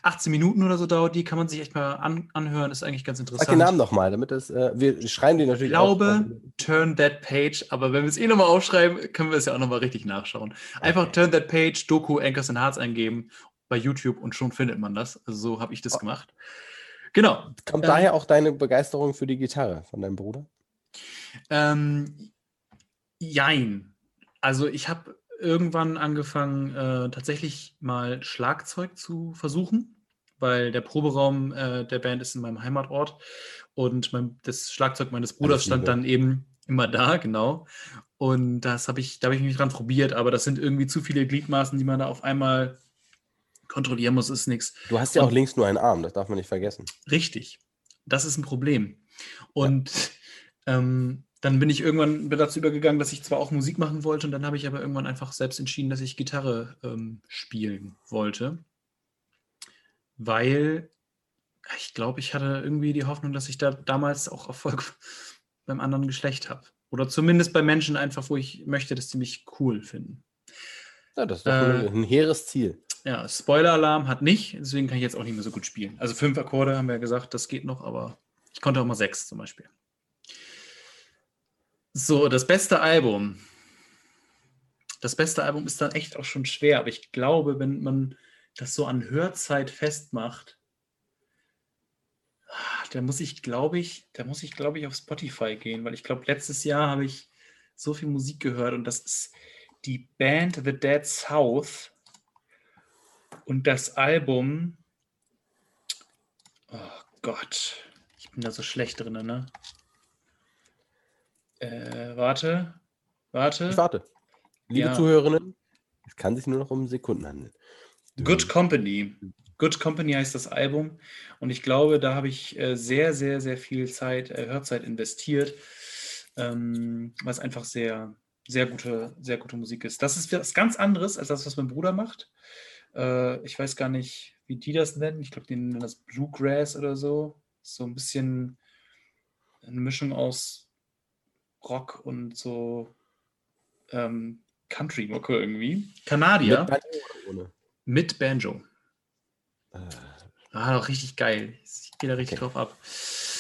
18 Minuten oder so dauert die, kann man sich echt mal an, anhören, ist eigentlich ganz
Sag
interessant.
den Namen nochmal, damit das, äh, wir schreiben die
Ich
natürlich auf.
glaube, Turn That Page, aber wenn wir es eh nochmal aufschreiben, können wir es ja auch nochmal richtig nachschauen. Einfach
Okay.
Turn That Page, Doku, Anchors and Hearts eingeben bei YouTube und schon findet man das. Also so habe ich das oh. gemacht. Genau.
Kommt ähm, daher auch deine Begeisterung für die Gitarre von deinem Bruder?
Ähm, jein. Also ich habe irgendwann angefangen, äh, tatsächlich mal Schlagzeug zu versuchen, weil der Proberaum äh, der Band ist in meinem Heimatort und mein, das Schlagzeug meines Bruders stand dann eben immer da, genau. Und das habe ich, da habe ich mich dran probiert, aber das sind irgendwie zu viele Gliedmaßen, die man da auf einmal kontrollieren muss, ist nichts.
Du hast ja und, auch links nur einen Arm, das darf man nicht vergessen.
Richtig. Das ist ein Problem. Und ja. ähm, dann bin ich irgendwann dazu übergegangen, dass ich zwar auch Musik machen wollte, und dann habe ich aber irgendwann einfach selbst entschieden, dass ich Gitarre ähm, spielen wollte. Weil ich glaube, ich hatte irgendwie die Hoffnung, dass ich da damals auch Erfolg *laughs* beim anderen Geschlecht habe. Oder zumindest bei Menschen einfach, wo ich möchte, dass die mich cool finden.
Ja, das ist doch äh, ein hehres Ziel.
Ja, Spoiler-Alarm hat nicht, deswegen kann ich jetzt auch nicht mehr so gut spielen. Also fünf Akkorde haben wir ja gesagt, das geht noch, aber ich konnte auch mal sechs zum Beispiel. So, das beste Album. Das beste Album ist dann echt auch schon schwer, aber ich glaube, wenn man das so an Hörzeit festmacht, ah, da muss ich, glaube ich, da muss ich, glaube ich, auf Spotify gehen, weil ich glaube, letztes Jahr habe ich so viel Musik gehört und das ist die Band The Dead South und das Album. Oh Gott, ich bin da so schlecht drin, ne? Äh, warte. Warte.
Ich warte. Liebe ja. Zuhörerinnen, es kann sich nur noch um Sekunden handeln.
Good Company. Good Company heißt das Album. Und ich glaube, da habe ich äh, sehr, sehr, sehr viel Zeit, äh, Hörzeit investiert, ähm, was einfach sehr, sehr gute, sehr gute Musik ist. Das ist was ganz anderes als das, was mein Bruder macht. Äh, ich weiß gar nicht, wie die das nennen. Ich glaube, die nennen das Bluegrass oder so. So ein bisschen eine Mischung aus Rock und so ähm, Country-Mucke irgendwie. Kanadier. Mit Banjo. Mit Banjo. Äh. Ah, doch richtig geil. Ich gehe da richtig okay. drauf ab.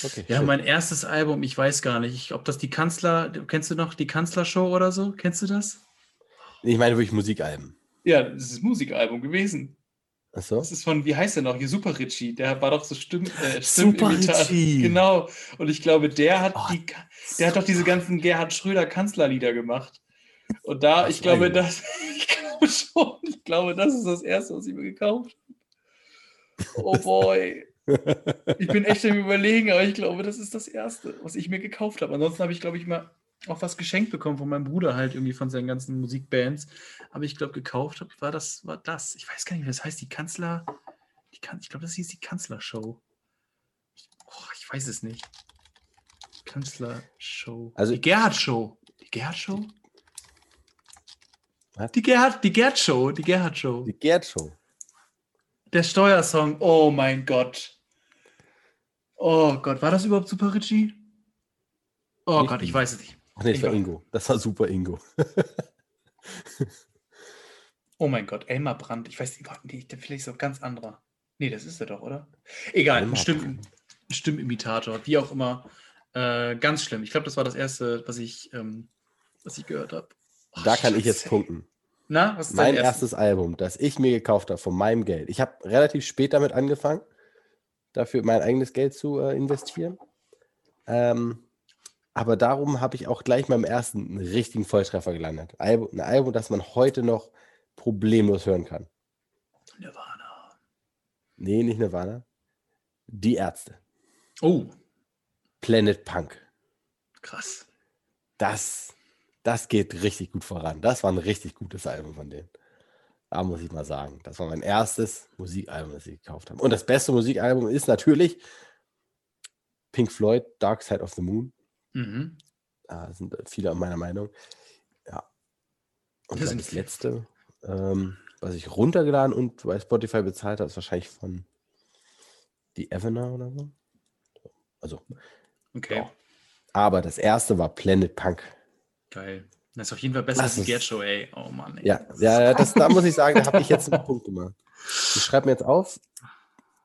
Okay, ja, schön. mein erstes Album, ich weiß gar nicht. Ob das die Kanzler, kennst du noch die Kanzlershow oder so? Kennst du das?
Ich meine wirklich Musikalben.
Ja, das ist Musikalbum gewesen.
Ach so.
Das ist von, wie heißt der noch? Hier Super Richie. Der war doch so Stimm,
äh, Super Richie.
Genau. Und ich glaube, der hat oh, die, der hat doch diese ganzen Gerhard Schröder Kanzlerlieder gemacht. Und da, das ich glaube, das, *laughs* ich glaube schon, ich glaube, das ist das erste, was ich mir gekauft habe. Oh boy. *laughs* Ich bin echt am überlegen, aber ich glaube, das ist das erste, was ich mir gekauft habe. Ansonsten habe ich, glaube ich, mal auch was geschenkt bekommen von meinem Bruder halt irgendwie von seinen ganzen Musikbands. Aber ich glaube, gekauft habe, war das, war das. Ich weiß gar nicht, wie das heißt. Die Kanzler, die kan ich glaube, das hieß die Kanzlershow. Oh, ich weiß es nicht. Kanzlershow.
Also
die Gerhard-Show. Die Gerhard-Show? Die Gerhard, die Gerd-Show. Die Gerhard-Show.
Die Gerd-Show.
Der Steuersong. Oh mein Gott. Oh Gott, war das überhaupt Super Richie? Oh Gott, ich weiß es nicht.
Ach nee, das war Ingo. Das war super Ingo. *laughs*
oh mein Gott, Elmar Brandt. Ich weiß nicht, nee, vielleicht ist auch ganz anderer. Nee, das ist er doch, oder? Egal, ein, Stimm, ein Stimmimitator, wie auch immer. Äh, ganz schlimm. Ich glaube, das war das erste, was ich, ähm, was ich gehört habe.
Da kann Scheiße. ich jetzt punkten.
Na, was
ist mein erstes Album, das ich mir gekauft habe von meinem Geld. Ich habe relativ spät damit angefangen, dafür mein eigenes Geld zu äh, investieren. Ähm, aber darum habe ich auch gleich beim ersten einen richtigen Volltreffer gelandet. Ein Album, das man heute noch problemlos hören kann.
Nirvana.
Nee, nicht Nirvana. Die Ärzte.
Oh.
Planet Punk.
Krass.
Das, das geht richtig gut voran. Das war ein richtig gutes Album von denen. Da muss ich mal sagen. Das war mein erstes Musikalbum, das ich gekauft habe. Und das beste Musikalbum ist natürlich Pink Floyd, Dark Side of the Moon. Mhm. Da sind viele meiner Meinung. Ja. Und das, das letzte, ähm, was ich runtergeladen und bei Spotify bezahlt habe, ist wahrscheinlich von die Evener oder so. Also.
Okay. Ja.
Aber das erste war Planet Punk.
Geil. Das ist auf jeden Fall besser das als die Get Show, ey. Oh Mann. Ey.
Ja, ja das, da muss ich sagen, da habe ich jetzt einen *laughs* Punkt gemacht. Ich schreibe mir jetzt auf,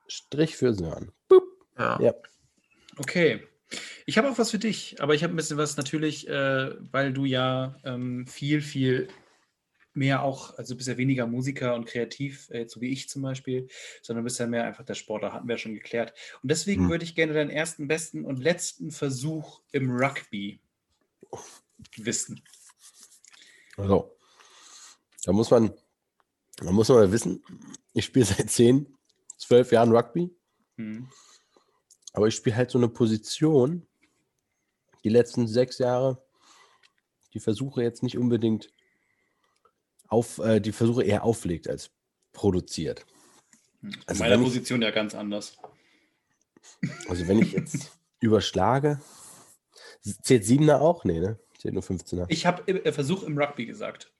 Strich für Sören. Boop.
Ja. ja. Okay. Ich habe auch was für dich, aber ich habe ein bisschen was natürlich, äh, weil du ja ähm, viel, viel mehr auch, also bist ja weniger Musiker und kreativ, äh, so wie ich zum Beispiel, sondern bist ja mehr einfach der Sportler, hatten wir ja schon geklärt. Und deswegen hm. würde ich gerne deinen ersten, besten und letzten Versuch im Rugby wissen.
Also, da muss man, da muss man wissen, ich spiele seit zehn, zwölf Jahren Rugby. Hm. Aber ich spiele halt so eine Position, die letzten sechs Jahre, die Versuche jetzt nicht unbedingt auf, äh, die Versuche eher auflegt als produziert.
Hm. Also In meiner Position ich, ja ganz anders.
Also wenn ich jetzt *laughs* überschlage, zählt Siebener auch? Nee, ne? Zählt nur 15er.
Ich habe äh, Versuch im Rugby gesagt.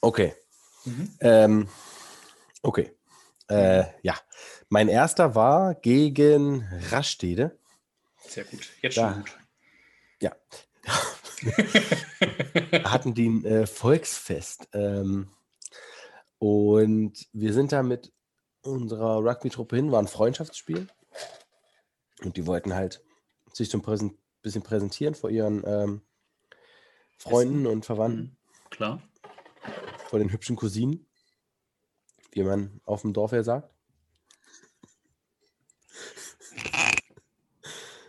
Okay. Mhm. Ähm, okay. Äh, ja, mein erster war gegen Rastede.
Sehr gut. Jetzt schon da, gut.
Ja. *laughs* hatten die ein äh, Volksfest. Ähm, und wir sind da mit unserer Rugby-Truppe hin, war ein Freundschaftsspiel. Und die wollten halt sich so ein Präsent bisschen präsentieren vor ihren ähm, Freunden und Verwandten. Mhm.
Klar.
Vor den hübschen Cousinen, wie man auf dem Dorf ja sagt.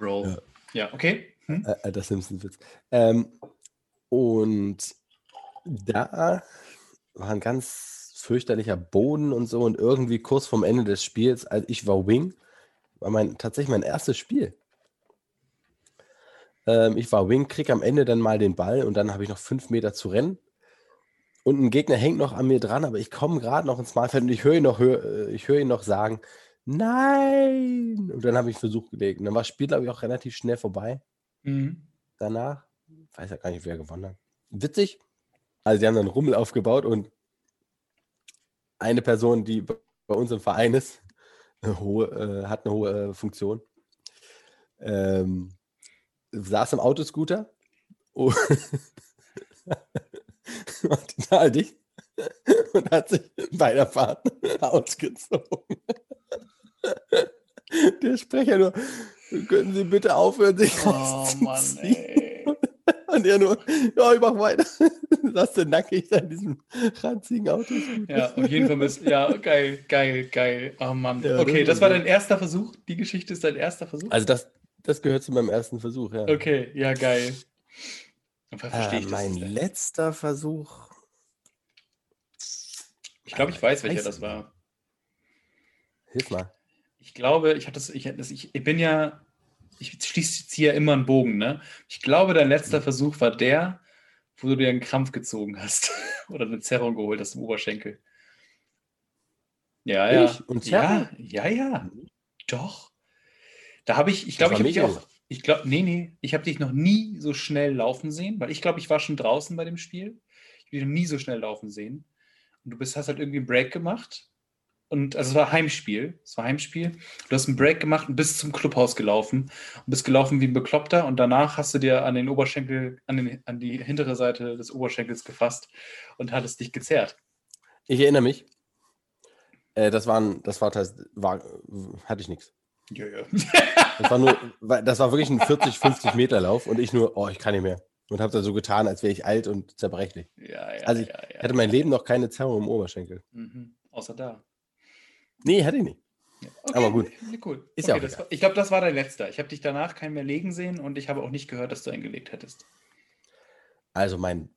Roll. Ja, ja okay.
Hm? Äh, äh das Simpsons-Witz. Ähm, und da war ein ganz fürchterlicher Boden und so und irgendwie kurz vorm Ende des Spiels, als ich war Wing, war mein tatsächlich mein erstes Spiel. Ähm, ich war Wing, krieg am Ende dann mal den Ball und dann habe ich noch fünf Meter zu rennen. Und ein Gegner hängt noch an mir dran, aber ich komme gerade noch ins Malfeld und ich höre ihn, noch, hör, äh, ich hör ihn noch sagen, nein! Und dann habe ich einen Versuch gelegt. Und dann war das Spiel, glaube ich, auch relativ schnell vorbei. Mhm. Danach. Weiß ja gar nicht, wer gewonnen hat. Witzig. Also, sie haben dann Rummel aufgebaut und eine Person, die bei uns im Verein ist, eine hohe, äh, hat eine hohe äh, Funktion, ähm, saß im Autoscooter und, *laughs* total dicht und hat sich bei der Fahrt ausgezogen. Der Sprecher nur, können Sie bitte aufhören, sich Oh Mann, ey. Und er nur, ja, ich mach weiter. *laughs* Lass du nackig in diesem ranzigen Auto.
Ja, auf jeden Fall bist ja geil, geil, geil. Oh Mann. Ja, okay, das, das war dein erster Versuch. Die Geschichte ist dein erster Versuch.
Also das, das gehört zu meinem ersten Versuch, ja.
Okay, ja, geil.
Verstehe ich äh, mein letzter Versuch.
Ich glaube, ich weiß, welcher das war.
Hilf mal.
Ich glaube, ich hatte das, ich, das, ich, bin ja, ich ziehe ja immer einen Bogen, ne? Ich glaube, dein letzter. Versuch war der, wo du dir einen Krampf gezogen hast *laughs* oder eine Zerrung geholt hast im Oberschenkel. Ja, ja. Ja, ja, ja. Mhm. Doch. Da habe ich, ich glaube, ich habe dich auch, ich glaube, nee, nee, ich habe dich noch nie so schnell laufen sehen, weil ich glaube, ich war schon draußen bei dem Spiel. Ich habe dich noch nie so schnell laufen sehen. Und du bist, hast halt irgendwie einen Break gemacht und also es war Heimspiel. Es war Heimspiel. Du hast einen Break gemacht und bist zum Clubhaus gelaufen und bist gelaufen wie ein Bekloppter und danach hast du dir an den Oberschenkel, an, den, an die hintere Seite des Oberschenkels gefasst und hattest dich gezerrt.
Ich erinnere mich. Äh, das waren, das war, war hatte ich nichts. Ja, ja. *laughs* das war nur, das war wirklich ein 40, 50 Meter Lauf und ich nur, oh, ich kann nicht mehr. Und habe da so getan, als wäre ich alt und zerbrechlich. Ja, ja, also ich ja, ja, hätte mein Leben noch keine Zerrung im Oberschenkel.
Mhm. Außer da.
Nee, hatte ich nicht. Okay, Aber gut.
Cool. Ist okay, ja auch war, ich glaube, das war dein letzter. Ich habe dich danach keinen mehr legen sehen und ich habe auch nicht gehört, dass du eingelegt hättest.
Also mein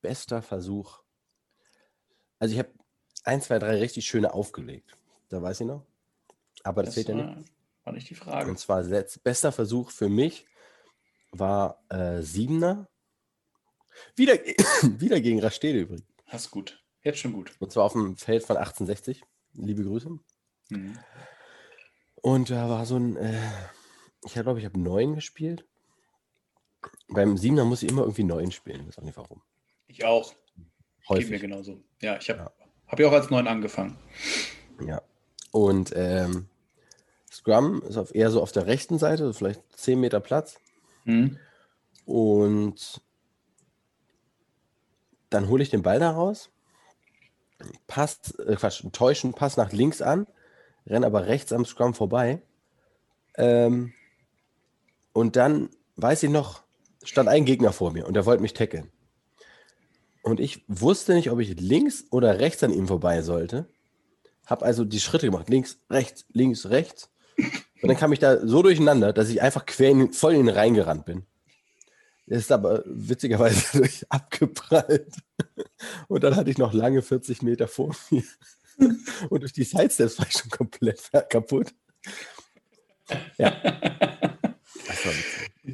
bester Versuch. Also ich habe ein, zwei, drei richtig schöne aufgelegt. Da weiß ich noch. Aber das, das fehlt ja nicht.
War nicht die Frage.
Und zwar bester Versuch für mich war äh, Siebener. Wieder, *coughs* wieder gegen Rastede übrigens.
Das ist gut. Jetzt schon gut.
Und zwar auf dem Feld von 1860. Liebe Grüße. Mhm. Und da war so ein, äh, ich glaube, ich habe neun gespielt. Beim Siebener muss ich immer irgendwie neun spielen. Ich weiß auch nicht warum.
Ich auch. Häufig. Geht mir genauso. Ja, ich habe ja. Hab ja auch als neun angefangen.
Ja. Und ähm, Scrum ist auf, eher so auf der rechten Seite, vielleicht zehn Meter Platz. Mhm. Und dann hole ich den Ball da raus Pass, äh Quatsch, täuschen Pass nach links an, renne aber rechts am Scrum vorbei. Ähm, und dann, weiß ich noch, stand ein Gegner vor mir und der wollte mich tackeln. Und ich wusste nicht, ob ich links oder rechts an ihm vorbei sollte. Hab also die Schritte gemacht. Links, rechts, links, rechts. Und dann kam ich da so durcheinander, dass ich einfach quer in, voll in ihn reingerannt bin. Er ist aber witzigerweise *laughs* durch abgeprallt. Und dann hatte ich noch lange 40 Meter vor mir. Und durch die Sidesteps war ich schon komplett *laughs* kaputt. Ja.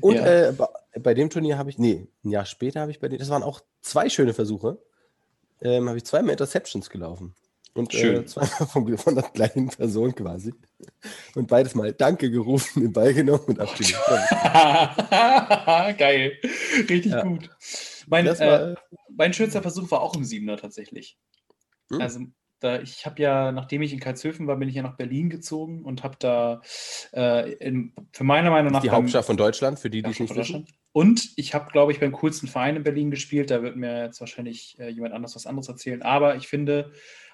Und ja. äh, bei dem Turnier habe ich, nee, ein Jahr später habe ich bei dem, das waren auch zwei schöne Versuche, ähm, habe ich zweimal Interceptions gelaufen. Und äh, zweimal *laughs* von, von, der gleichen Person quasi. Und beides mal Danke gerufen, den Ball genommen und abgelegt. *laughs*
Geil. Richtig ja. gut. Mein, war, äh, mein schönster Versuch war auch im Siebener tatsächlich. Hm? Also da, ich habe ja, nachdem ich in Karlshöfen war, bin ich ja nach Berlin gezogen und habe da äh, in, für meiner Meinung nach.
Die Hauptstadt von Deutschland, für die, die es nicht wissen.
Und ich habe, glaube ich, beim coolsten Verein in Berlin gespielt. Da wird mir jetzt wahrscheinlich äh, jemand anders was anderes erzählen. Aber ich finde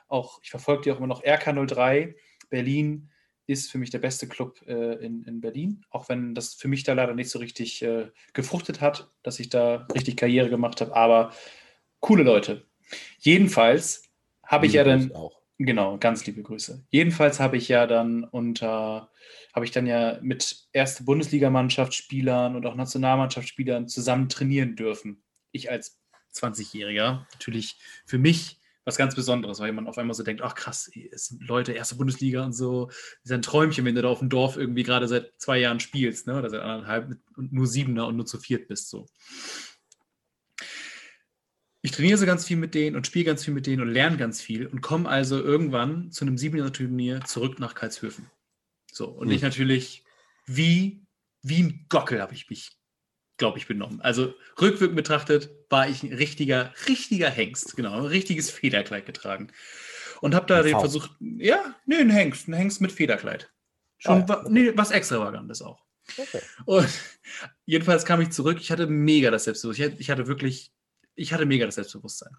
auch, ich verfolge die auch immer noch RK03. Berlin ist für mich der beste Club äh, in, in Berlin. Auch wenn das für mich da leider nicht so richtig äh, gefruchtet hat, dass ich da richtig Karriere gemacht habe. Aber coole Leute. Jedenfalls habe ich ja dann auch. Genau, ganz liebe Grüße. Jedenfalls habe ich ja dann unter, habe ich dann ja mit erste Bundesligamannschaft Spielern und auch Nationalmannschaftsspielern zusammen trainieren dürfen. Ich als 20-Jähriger natürlich für mich was ganz Besonderes, weil man auf einmal so denkt, ach krass, es sind Leute, erste Bundesliga und so, das ist ein Träumchen, wenn du da auf dem Dorf irgendwie gerade seit zwei Jahren spielst, ne? oder seit anderthalb und nur Siebener und nur zu viert bist so ich trainiere so ganz viel mit denen und spiele ganz viel mit denen und lerne ganz viel und komme also irgendwann zu einem Siebener-Turnier zurück nach Karlshöfen. So, und mhm. ich natürlich, wie, wie ein Gockel habe ich mich, glaube ich, benommen. Also rückwirkend betrachtet war ich ein richtiger, richtiger Hengst, genau, ein richtiges Federkleid getragen. Und habe da den versucht, ja, nee, ein Hengst, ein Hengst mit Federkleid. Schon, ah, ja. nee, was extravagantes auch. Okay. Und *laughs* jedenfalls kam ich zurück, ich hatte mega das Selbstbewusstsein. Ich hatte wirklich ich hatte mega das Selbstbewusstsein.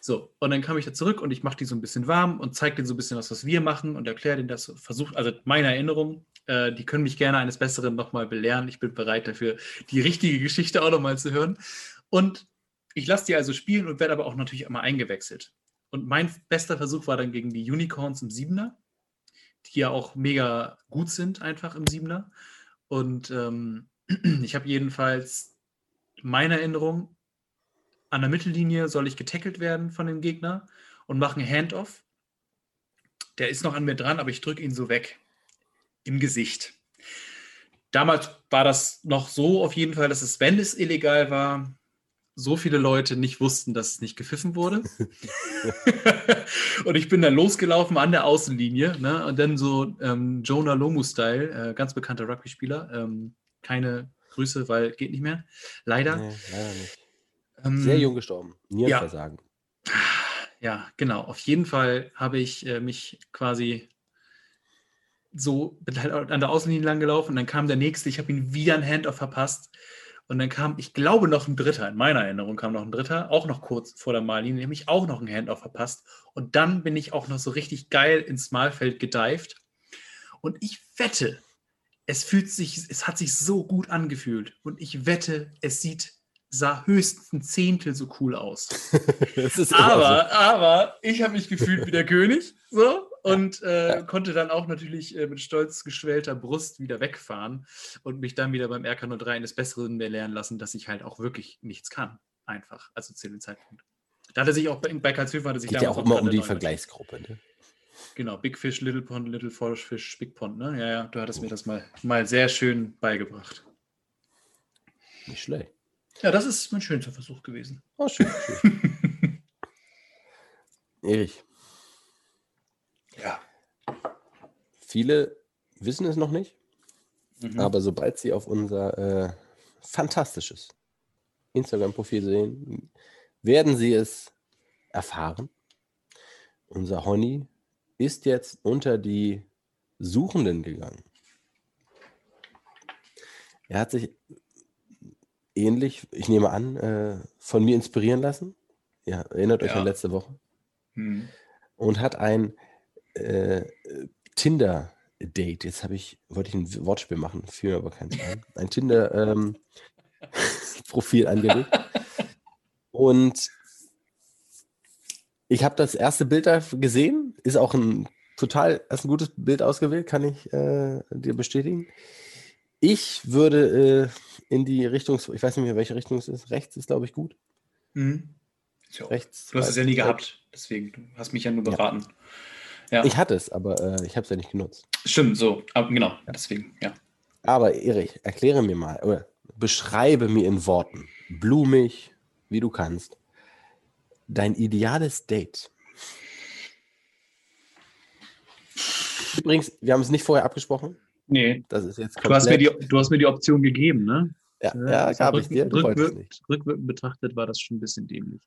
So, und dann kam ich da zurück und ich mache die so ein bisschen warm und zeige denen so ein bisschen was, was wir machen und erkläre denen das, versucht, also meine Erinnerung, äh, die können mich gerne eines Besseren nochmal belehren. Ich bin bereit dafür, die richtige Geschichte auch nochmal zu hören. Und ich lasse die also spielen und werde aber auch natürlich immer eingewechselt. Und mein bester Versuch war dann gegen die Unicorns im Siebener, die ja auch mega gut sind, einfach im Siebener. Und ähm, *clears throat* ich habe jedenfalls meine Erinnerung, an der Mittellinie soll ich getackelt werden von dem Gegner und mache einen Handoff. Der ist noch an mir dran, aber ich drücke ihn so weg. Im Gesicht. Damals war das noch so auf jeden Fall, dass es, wenn es illegal war, so viele Leute nicht wussten, dass es nicht gepfiffen wurde. *laughs* und ich bin dann losgelaufen an der Außenlinie. Ne? Und dann so ähm, Jonah Lomu-Style, äh, ganz bekannter Rugby-Spieler. Ähm, keine Grüße, weil geht nicht mehr. Leider. Nee, leider nicht.
Ähm, Sehr jung gestorben. Nierenversagen.
Ja. ja, genau. Auf jeden Fall habe ich äh, mich quasi so halt an der Außenlinie lang gelaufen und dann kam der nächste. Ich habe ihn wieder ein Handoff verpasst. Und dann kam, ich glaube, noch ein Dritter. In meiner Erinnerung kam noch ein Dritter, auch noch kurz vor der Mallinie, nämlich auch noch ein Handoff verpasst. Und dann bin ich auch noch so richtig geil ins Malfeld gedeift. Und ich wette, es fühlt sich, es hat sich so gut angefühlt. Und ich wette, es sieht sah höchstens ein Zehntel so cool aus. *laughs* aber, so. aber ich habe mich gefühlt wie der König so und äh, konnte dann auch natürlich äh, mit stolz geschwellter Brust wieder wegfahren und mich dann wieder beim RK03 eines Besseren mehr lernen lassen, dass ich halt auch wirklich nichts kann. Einfach, also zu dem Zeitpunkt. Da hatte sich auch bei, bei Karlshöfer hatte sich
Geht ja auch immer um die Vergleichsgruppe, ne?
Genau, Big Fish, Little Pond, Little Fish, Big Pond, ne? Ja, ja, du hattest mir das mal, mal sehr schön beigebracht.
Nicht schlecht.
Ja, das ist mein schönster Versuch gewesen. Oh, schön. schön. *laughs*
Erich. Viele wissen es noch nicht, mhm. aber sobald sie auf unser äh, fantastisches Instagram-Profil sehen, werden sie es erfahren. Unser Honey ist jetzt unter die Suchenden gegangen. Er hat sich ähnlich, ich nehme an, äh, von mir inspirieren lassen. Ja, erinnert euch ja. an letzte Woche. Hm. Und hat ein äh, Tinder-Date. Jetzt habe ich, wollte ich ein Wortspiel machen, für aber keins ein. Ein Tinder-Profil ähm, *laughs* angelegt. Und Ich habe das erste Bild da gesehen, ist auch ein total, ist ein gutes Bild ausgewählt, kann ich äh, dir bestätigen. Ich würde äh, in die Richtung, ich weiß nicht mehr, welche Richtung es ist. Rechts ist, glaube ich, gut.
Mhm.
Ja, Rechts.
Du hast es ja nie gehabt, deswegen. Du hast mich ja nur beraten.
Ja. Ich hatte es, aber äh, ich habe es ja nicht genutzt.
Stimmt, so. Aber genau, deswegen, ja.
Aber Erich, erkläre mir mal, oder beschreibe mir in Worten, blumig, wie du kannst, dein ideales Date. Übrigens, wir haben es nicht vorher abgesprochen.
Nee.
Das ist jetzt
du, hast mir die, du hast mir die Option gegeben, ne?
Ja, ja, ja gab ich dir.
Rückwirkend, rückwirkend betrachtet war das schon ein bisschen dämlich.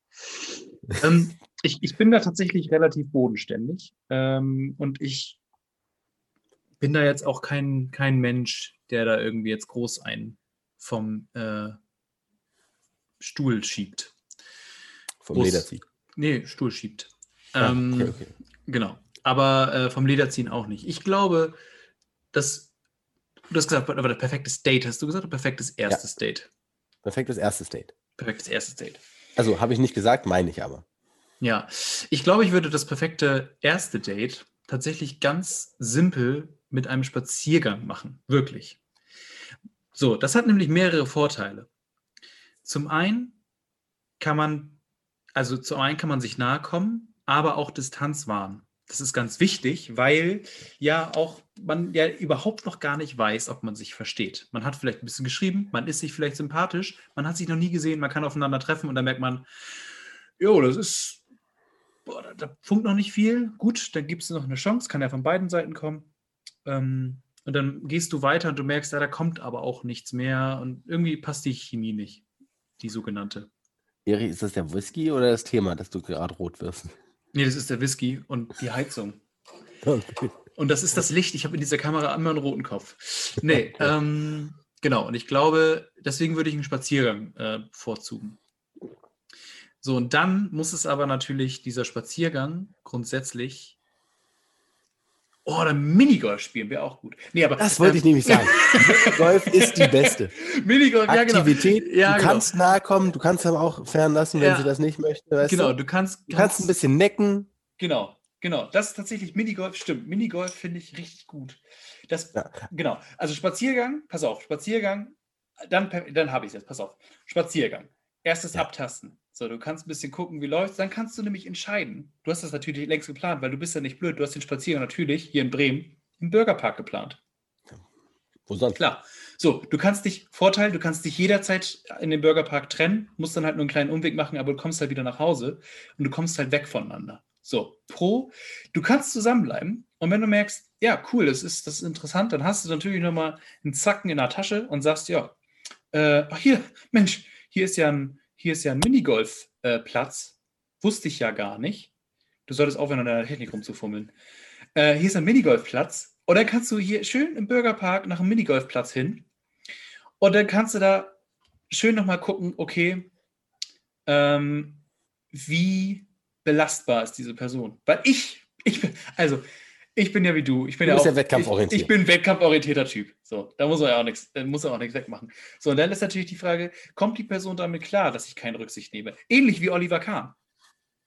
*laughs* ähm, ich, ich bin da tatsächlich relativ bodenständig ähm, und ich bin da jetzt auch kein, kein Mensch, der da irgendwie jetzt groß einen vom äh, Stuhl schiebt.
Vom Groß, Lederziehen?
Nee, Stuhl schiebt. Ah, ähm, okay, okay. Genau. Aber äh, vom Lederziehen auch nicht. Ich glaube, dass Du hast gesagt, aber das perfektes Date, hast du gesagt, oder perfektes erstes ja. Date?
Perfektes erstes Date.
Perfektes erstes Date.
Also habe ich nicht gesagt, meine ich aber.
Ja, ich glaube, ich würde das perfekte erste Date tatsächlich ganz simpel mit einem Spaziergang machen. Wirklich. So, das hat nämlich mehrere Vorteile. Zum einen kann man, also zum einen kann man sich nahe kommen, aber auch Distanz wahren. Das ist ganz wichtig, weil ja auch man ja überhaupt noch gar nicht weiß, ob man sich versteht. Man hat vielleicht ein bisschen geschrieben, man ist sich vielleicht sympathisch, man hat sich noch nie gesehen, man kann aufeinander treffen und dann merkt man, jo, das ist, boah, da, da funkt noch nicht viel. Gut, dann gibt es noch eine Chance, kann ja von beiden Seiten kommen. Ähm, und dann gehst du weiter und du merkst, ja, da kommt aber auch nichts mehr und irgendwie passt die Chemie nicht, die sogenannte.
Eri, ist das der Whisky oder das Thema, dass du gerade rot wirst?
Nee, das ist der Whisky und die Heizung. Okay. Und das ist das Licht. Ich habe in dieser Kamera immer einen roten Kopf. Nee, *laughs* ähm, genau. Und ich glaube, deswegen würde ich einen Spaziergang äh, vorzugen. So, und dann muss es aber natürlich dieser Spaziergang grundsätzlich Oh, oder Minigolf spielen wäre auch gut.
Nee, aber, das wollte ähm, ich nämlich sagen. *laughs* Golf ist die beste.
Minigolf, ja, genau.
Aktivität,
ja,
du genau. kannst nahe kommen, du kannst aber auch fernlassen, wenn ja. sie das nicht möchte.
genau,
du,
du kannst,
du kannst ein bisschen necken.
Genau, genau. Das ist tatsächlich Minigolf, stimmt. Minigolf finde ich richtig gut. Das, ja. Genau. Also Spaziergang, pass auf, Spaziergang, dann, dann habe ich es jetzt, pass auf. Spaziergang. Erstes. Abtasten. So, du kannst ein bisschen gucken, wie läuft Dann kannst du nämlich entscheiden. Du hast das natürlich längst geplant, weil du bist ja nicht blöd. Du hast den Spaziergang natürlich hier in Bremen im Bürgerpark geplant.
Wo sonst?
Klar. So, du kannst dich, Vorteil, du kannst dich jederzeit in den Bürgerpark trennen, musst dann halt nur einen kleinen Umweg machen, aber du kommst halt wieder nach Hause und du kommst halt weg voneinander. So, Pro, du kannst zusammenbleiben und wenn du merkst, ja, cool, das ist, das ist interessant, dann hast du natürlich nochmal einen Zacken in der Tasche und sagst, ja, äh, ach hier, Mensch, hier ist ja ein, hier ist ja ein Minigolfplatz. Äh, Wusste ich ja gar nicht. Du solltest aufhören, an deiner Technik rumzufummeln. Äh, hier ist ein Minigolfplatz. Und dann kannst du hier schön im Bürgerpark nach einem Minigolfplatz hin. Und dann kannst du da schön nochmal gucken, okay, ähm, wie belastbar ist diese Person. Weil ich, ich bin, also ich bin ja wie du. Ich bin
du
ja
bist
auch,
ja wettkampforientiert.
Ich, ich bin wettkampforientierter Typ. So, da muss man ja auch nichts, muss er auch nichts wegmachen. So, und dann ist natürlich die Frage, kommt die Person damit klar, dass ich keine Rücksicht nehme? Ähnlich wie Oliver Kahn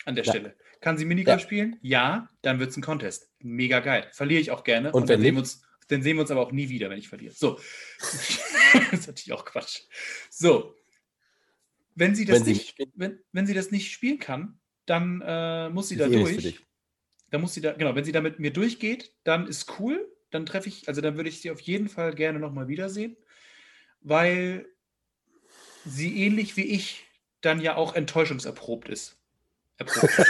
an der ja. Stelle. Kann sie Minigolf ja. spielen? Ja, dann wird es ein Contest. Mega geil. Verliere ich auch gerne.
Und, und dann,
sehen wir uns, dann sehen wir uns aber auch nie wieder, wenn ich verliere. So. *laughs* das ist natürlich auch Quatsch. So. Wenn sie das, wenn nicht, sie, wenn, wenn sie das nicht spielen kann, dann äh, muss sie da durch dann muss sie da, genau, wenn sie da mit mir durchgeht, dann ist cool. Dann treffe ich, also dann würde ich sie auf jeden Fall gerne nochmal wiedersehen, weil sie ähnlich wie ich dann ja auch enttäuschungserprobt ist. Erprobt. *laughs* *laughs*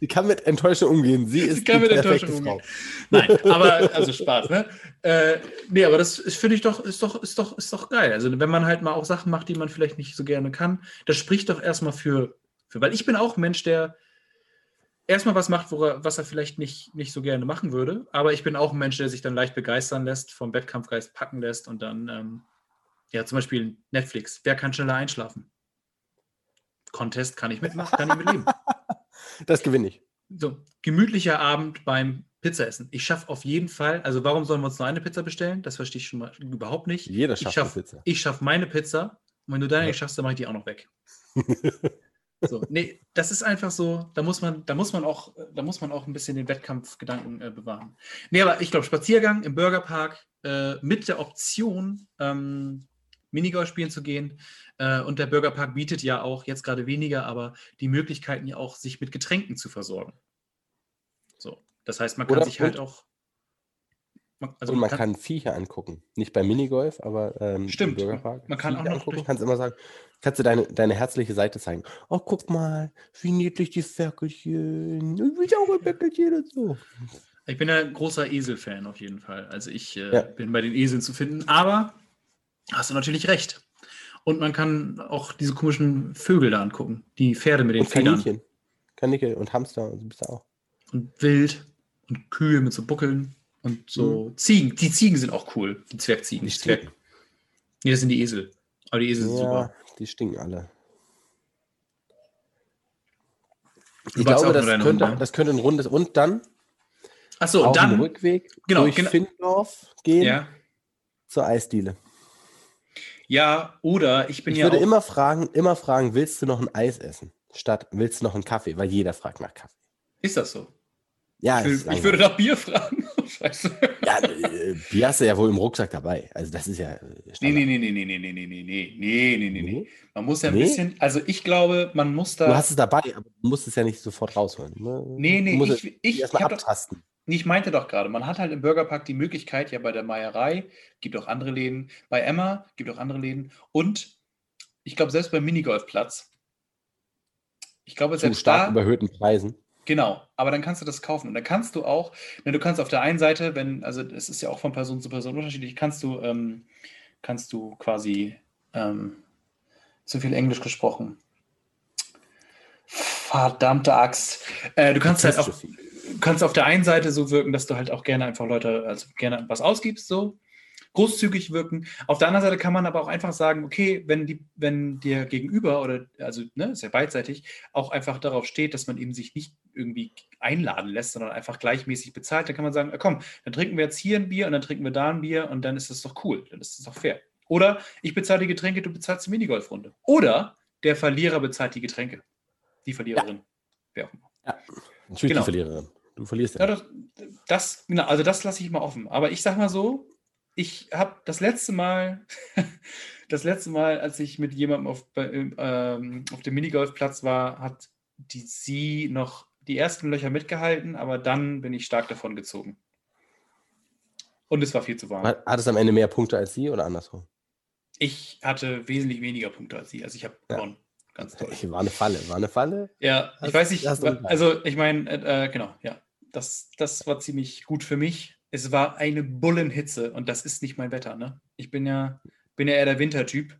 Sie kann mit Enttäuschung umgehen. Sie ist
Sie kann mit Enttäuschung umgehen. Nein, *laughs* aber also Spaß, ne? Äh, nee, aber das finde ich doch, ist doch, ist doch, ist doch geil. Also wenn man halt mal auch Sachen macht, die man vielleicht nicht so gerne kann, das spricht doch erstmal für, für weil ich bin auch ein Mensch, der erstmal was macht, er, was er vielleicht nicht, nicht so gerne machen würde. Aber ich bin auch ein Mensch, der sich dann leicht begeistern lässt, vom Wettkampfgeist packen lässt und dann, ähm, ja, zum Beispiel Netflix. Wer kann schneller einschlafen? Contest kann ich mitmachen, *laughs* kann ich mitleben.
Das gewinne ich.
So, gemütlicher Abend beim Pizzaessen. Ich schaffe auf jeden Fall, also warum sollen wir uns nur eine Pizza bestellen? Das verstehe ich schon mal überhaupt nicht.
Jeder schafft
ich schaff,
Pizza.
Ich schaffe meine Pizza und wenn du deine ja. schaffst, dann mache ich die auch noch weg. *laughs* So, nee, das ist einfach so, da muss man, da muss man auch, da muss man auch ein bisschen den Wettkampfgedanken äh, bewahren. Nee, aber ich glaube, Spaziergang im Burgerpark äh, mit der Option, ähm, Minigolf spielen zu gehen. Äh, und der Burgerpark bietet ja auch, jetzt gerade weniger, aber die Möglichkeiten ja auch, sich mit Getränken zu versorgen. So. Das heißt, man kann
Oder
sich halt auch. Man, also
und man
kann,
kann Viecher angucken. Nicht beim Minigolf, aber ähm, im
Stimmt.
Bürgerpark.
Man kann auch
Viecher
noch
angucken.
durch-
Kannst immer sagen, kannst du deine, deine herzliche Seite zeigen. Oh, guck mal, wie niedlich die Ferkelchen. Ich will auch ein Ferkelchen und so.
Ich bin ja ein großer Esel-Fan auf jeden Fall. Also ich äh,
Ja.
bin bei den Eseln zu finden, aber hast du natürlich recht. Und man kann auch diese komischen Vögel da angucken, die Pferde mit den
Und
Federn.
Kaninchen. Kaninchen und Hamster und so bist du auch.
Und Wild und Kühe mit so Buckeln und so
Mhm.
Ziegen. Die Ziegen sind auch cool, die Zwergziegen.
Die
Zwerg nee, das sind die Esel. Aber die Esel sind
Ja,
super.
die stinken alle. Ich glaube, das könnte,
Hunde,
das könnte ein rundes und dann
Achso, und dann.
Rückweg
genau,
durch
genau.
Findorf gehen
Ja,
zur Eisdiele.
ja, oder ich bin
Ich
ja
würde
auch,
immer fragen, immer fragen, willst du noch ein Eis essen? Statt willst du noch einen Kaffee? Weil jeder fragt nach Kaffee.
Ist das so?
Ja,
Ich, will, ich würde nach Bier fragen. Scheiße.
Ja, äh, Bier hast du ja wohl im Rucksack dabei. Also das ist ja. äh,
Nee,
Standard.
nee, nee, nee, nee, nee, nee, nee, nee, nee, nee, nee, nee, nee. Man muss ja ein
Nee?
bisschen, also ich glaube, man muss da.
Du hast es dabei, aber du musst es ja nicht sofort rausholen. ne?
nee, nee, ich, ich, ich,
erstmal
doch,
abtasten.
nee, ich meinte doch gerade, man hat halt im Burgerpark die Möglichkeit, ja bei der Meierei, gibt auch andere Läden, bei Emma gibt auch andere Läden und ich glaube, selbst beim Minigolfplatz, ich glaube,
Zu
selbst
stark
da,
überhöhten Preisen.
Genau, aber dann kannst du das kaufen. Und dann kannst du auch, ne, du kannst auf der einen Seite, wenn, also es ist ja auch von Person zu Person unterschiedlich, kannst du, ähm, kannst du quasi ähm, zu viel Englisch gesprochen. Verdammte Axt. Äh, du kannst halt du kannst auf der einen Seite so wirken, dass du halt auch gerne einfach Leute, also gerne was ausgibst, so großzügig wirken. Auf der anderen Seite kann man aber auch einfach sagen, okay, wenn die, wenn dir gegenüber oder also ne, ist ja beidseitig, auch einfach darauf steht, dass man eben sich nicht irgendwie einladen lässt, sondern einfach gleichmäßig bezahlt, dann kann man sagen, äh, komm, dann trinken wir jetzt hier ein Bier und dann trinken wir da ein Bier und dann ist das doch cool, dann ist das doch fair. Oder ich bezahle die Getränke, du bezahlst die Minigolfrunde. Oder der Verlierer bezahlt die Getränke. Die Verliererin. Wer auch immer.
Natürlich
Genau.
die Verliererin. Du verlierst
Ja,
ja.
das, das, genau, also das lasse ich mal offen. Aber ich sag mal so, ich habe das letzte Mal, *laughs* das letzte Mal, als ich mit jemandem auf, ähm, auf dem Minigolfplatz war, hat die sie noch die ersten Löcher mitgehalten, aber dann bin ich stark davon gezogen. Und es war viel zu warm.
Hat, es am Ende mehr Punkte als sie oder andersrum?
Ich hatte wesentlich weniger Punkte als sie. Also ich habe
Ja.
gewonnen. Ganz toll. *laughs*
War eine Falle. War eine Falle?
Ja, ich
Hast-
weiß nicht, also ich meine, äh, äh, genau, ja, das, das war ziemlich gut für mich. Es war eine Bullenhitze und das ist nicht mein Wetter, ne? Ich bin ja, bin ja eher der Wintertyp.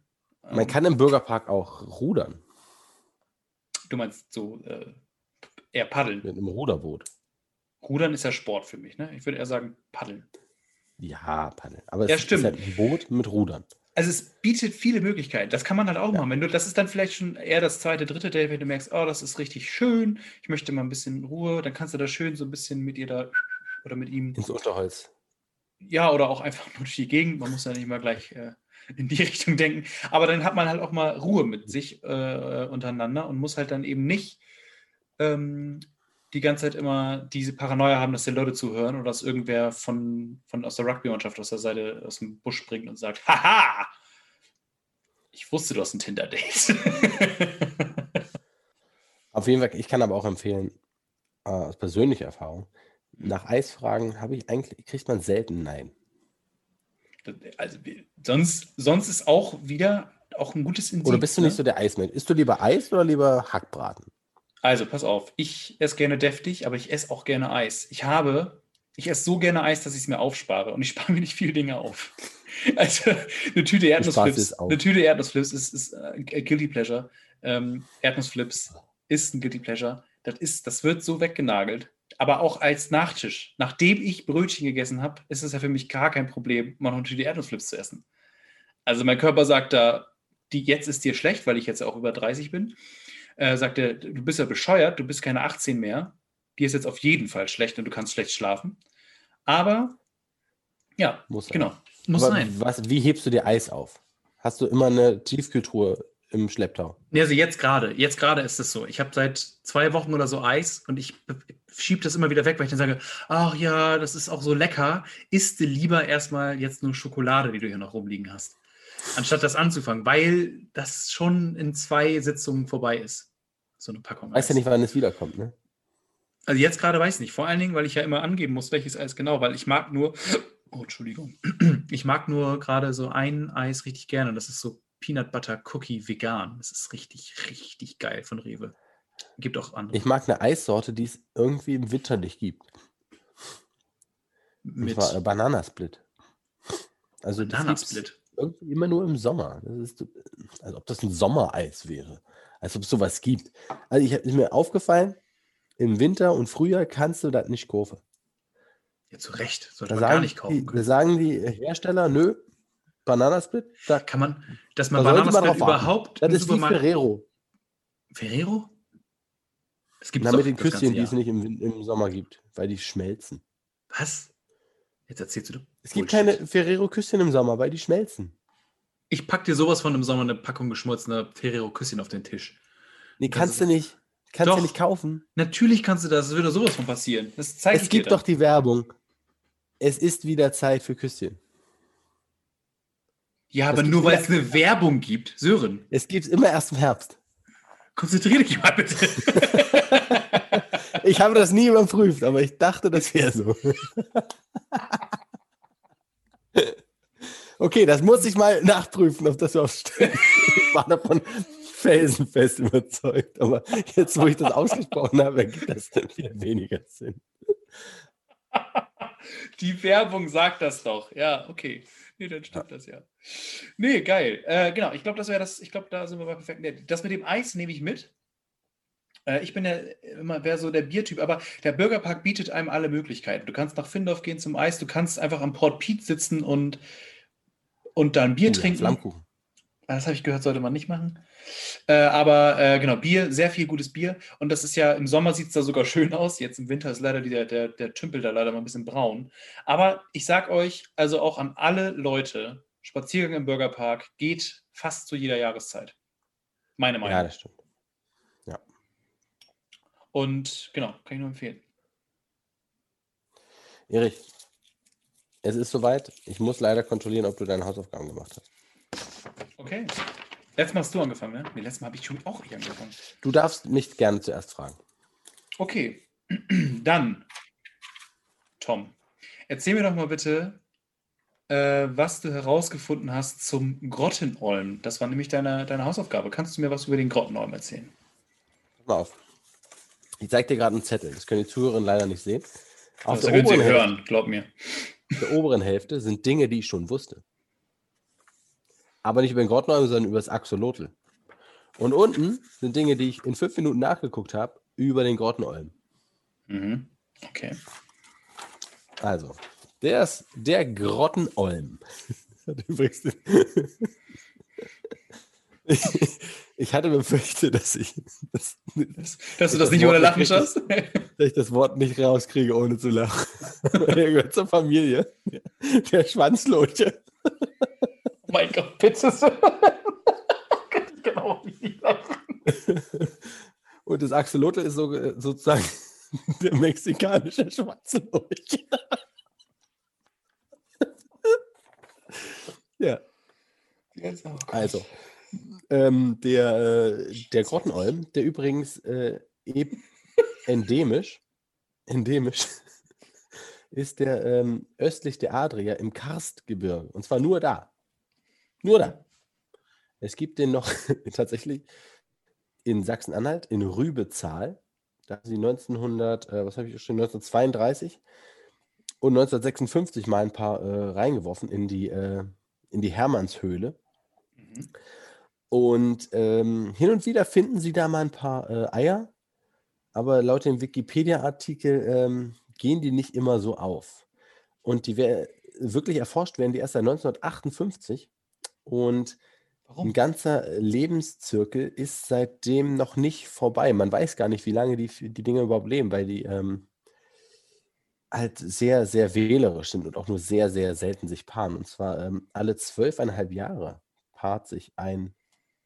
Man
Ähm,
kann im Bürgerpark auch rudern
Du meinst so äh, eher paddeln.
mit einem Ruderboot.
Rudern ist ja Sport für mich, ne? Ich würde eher sagen paddeln.
Ja, Paddeln. Aber es
Ja,
ist
stimmt.
halt ein Boot mit Rudern.
Also es bietet viele Möglichkeiten. Das kann man halt auch
Ja.
machen. Wenn du, das ist dann vielleicht schon eher das zweite, dritte Date, wenn du merkst, oh, das ist richtig schön, ich möchte mal ein bisschen Ruhe, dann kannst du da schön so ein bisschen mit ihr da oder mit ihm
Ins Unterholz.
Ja, oder auch einfach *laughs* nur durch die Gegend. Man muss ja nicht mal gleich äh, in die *laughs* Richtung denken. Aber dann hat man halt auch mal Ruhe mit sich äh, untereinander und muss halt dann eben nicht ähm, die ganze Zeit immer diese Paranoia haben, dass die Leute zuhören oder dass irgendwer von, von aus der Rugby-Mannschaft aus der Seite aus dem Busch springt und sagt, haha, ich wusste, du hast ein Tinder-Date. *laughs*
Auf jeden Fall, ich kann aber auch empfehlen, äh, aus persönlicher Erfahrung, nach Eisfragen habe ich eigentlich, kriegt man selten Nein.
also, sonst, sonst ist auch wieder auch ein gutes Indiz.
Oder bist du
ne?
nicht so der Eismensch? Isst du lieber Eis oder lieber Hackbraten?
Also, pass auf, ich esse gerne deftig, aber ich esse auch gerne Eis. Ich habe, ich esse so gerne Eis, dass ich es mir aufspare und ich *laughs* spare mir nicht viele Dinge auf. Also, eine Tüte Erdnussflips, eine Tüte Erdnussflips ist, ist äh, ein Guilty Pleasure. Ähm, Erdnussflips ist ein Guilty Pleasure. Das, ist, das wird so weggenagelt. Aber auch als Nachtisch. Nachdem ich Brötchen gegessen habe, ist es ja für mich gar kein Problem, mal noch eine Tüte Erdnussflips zu essen. Also mein Körper sagt da, die, jetzt ist dir schlecht, weil ich jetzt auch über 30 bin. Äh, sagt er, du bist ja bescheuert, du bist keine 18 mehr. Die ist jetzt auf jeden Fall schlecht und du kannst schlecht schlafen. Aber ja,
Muss sein.
genau. Muss
Aber
sein.
Was, wie hebst du dir Eis auf? Hast du immer eine Tiefkühltruhe im Schlepptau?
Nee, also jetzt gerade, jetzt gerade ist es so. Ich habe seit zwei Wochen oder so Eis und ich schiebe das immer wieder weg, weil ich dann sage, ach ja, das ist auch so lecker. Isst du lieber erstmal jetzt nur Schokolade, die du hier noch rumliegen hast, anstatt das anzufangen, weil das schon in zwei Sitzungen vorbei ist. So eine Packung.
Weiß ja nicht, wann es wiederkommt, ne?
Also jetzt gerade weiß ich nicht. Vor allen Dingen, weil ich ja immer angeben muss, welches Eis genau, weil ich mag nur, oh, Entschuldigung, *clears throat* ich mag nur gerade so ein Eis richtig gerne und das ist so Peanut Butter Cookie vegan. Das ist richtig, richtig geil von Rewe. Gibt auch andere.
Ich mag eine Eissorte, die es irgendwie im Winter nicht gibt. Mit war, äh, Bananasplit. Also Bananasplit. Irgendwie immer nur im Sommer. Das ist, als ob das ein Sommereis wäre. Als ob es sowas gibt. Also ich ist mir aufgefallen, im Winter und Frühjahr kannst du das nicht kaufen.
Ja, zu Recht. Sollte da man gar nicht kaufen
können. Da sagen die Hersteller, nö, Bananasplit?
Da kann man, dass man da Bananasplit überhaupt.
Das ist wie Ferrero.
Ferrero?
Es gibt Na, mit den Küsschen, die es nicht im, im Sommer gibt, weil die schmelzen.
Was? Jetzt erzählst du.
Es gibt keine Ferrero-Küsschen im Sommer, weil die schmelzen.
Ich pack dir sowas von im Sommer eine Packung geschmolzener Ferrero-Küsschen auf den Tisch.
Nee, kannst du nicht. Kannst du nicht kaufen.
Natürlich kannst du das. Es würde sowas von passieren. Das
zeigt es gibt doch die Werbung. Es ist wieder Zeit für Küsschen.
Ja, aber nur weil es eine Werbung gibt, Sören.
Es gibt es immer erst im Herbst.
Konzentriere dich mal bitte.
ich habe das nie überprüft, aber ich dachte, das wäre so. okay, das muss ich mal nachprüfen, ob das überhaupt stimmt. Ich war davon felsenfest überzeugt, aber jetzt, wo ich das ausgesprochen habe, ergibt das dann viel weniger Sinn.
Die Werbung sagt das doch. Ja, okay. *laughs* Nee, dann stimmt ja. das ja. Nee, geil. Äh, genau, ich glaube, das wäre das, ich glaube, da sind wir bei perfekt. Nee, das mit dem Eis nehme ich mit. Äh, ich bin ja immer, wäre so der Biertyp, aber der Bürgerpark bietet einem alle Möglichkeiten. Du kannst nach Findorf gehen zum Eis, du kannst einfach am Port Piet sitzen und, und dann Bier oh, trinken. Flammkuchen. Das habe ich gehört, sollte man nicht machen. Äh, aber äh, genau, Bier, sehr viel gutes Bier. Und das ist ja, im Sommer sieht es da sogar *laughs* schön aus. Jetzt im Winter ist leider der, der, der Tümpel da leider mal ein bisschen braun. Aber ich sag euch, also auch an alle Leute, Spaziergang im Bürgerpark geht fast zu jeder Jahreszeit. Meine Meinung.
Ja, das stimmt. Ja.
Und genau, kann ich nur empfehlen.
Erich, es ist soweit. Ich muss leider kontrollieren, ob du deine Hausaufgaben gemacht hast.
Okay. Letztes Mal hast du angefangen, ne? Nee, letztes Mal habe ich schon auch nicht angefangen.
Du darfst mich gerne zuerst fragen.
Okay. *clears throat* Dann, Tom, erzähl mir doch mal bitte, äh, was du herausgefunden hast zum Grottenolm. Das war nämlich deine, deine Hausaufgabe. Kannst du mir was über den Grottenolm erzählen?
Pass mal auf. Ich zeige dir gerade einen Zettel. Das können die Zuhörer leider nicht sehen.
Auf das der können sie hören, Hälfte, glaub mir.
Auf der oberen Hälfte sind Dinge, die ich schon wusste aber nicht über den Grottenolm, sondern über das Axolotl. Und unten sind Dinge, die ich in fünf Minuten nachgeguckt habe, über den Grottenolm.
Mhm. Okay.
Also, der ist der Grottenolm. *laughs* Übrigens. *laughs* ich hatte befürchtet, dass ich.
Das, das, dass du das nicht ohne Lachen schaffst? *laughs*
Dass ich das Wort nicht rauskriege, ohne zu lachen. er gehört zur Familie. Der Schwanzloche.
Oh mein Gott, bitte. *laughs* genau wie die lachen.
Und das Axolotl ist so, sozusagen *laughs* der mexikanische schwarze Lurch. *laughs* ja. Also, ähm, der, äh, der Grottenolm, der übrigens äh, endemisch, endemisch ist der ähm, östlich der Adria im Karstgebirge. Und zwar nur da. Nur da. Es gibt den noch *laughs* tatsächlich in Sachsen-Anhalt, in Rübezahl. Da haben sie 1900, äh, was habe ich schon, 1932 und 1956 mal ein paar äh, reingeworfen in die, äh, in die Hermannshöhle. Mhm. Und ähm, hin und wieder finden sie da mal ein paar äh, Eier, aber laut dem Wikipedia-Artikel ähm, gehen die nicht immer so auf. Und die wirklich erforscht werden die erst seit 1958. Und Warum? ein ganzer Lebenszirkel ist seitdem noch nicht vorbei. Man weiß gar nicht, wie lange die, die Dinge überhaupt leben, weil die ähm, halt sehr, sehr wählerisch sind und auch nur sehr, sehr selten sich paaren. Und zwar ähm, alle zwölfeinhalb Jahre paart sich ein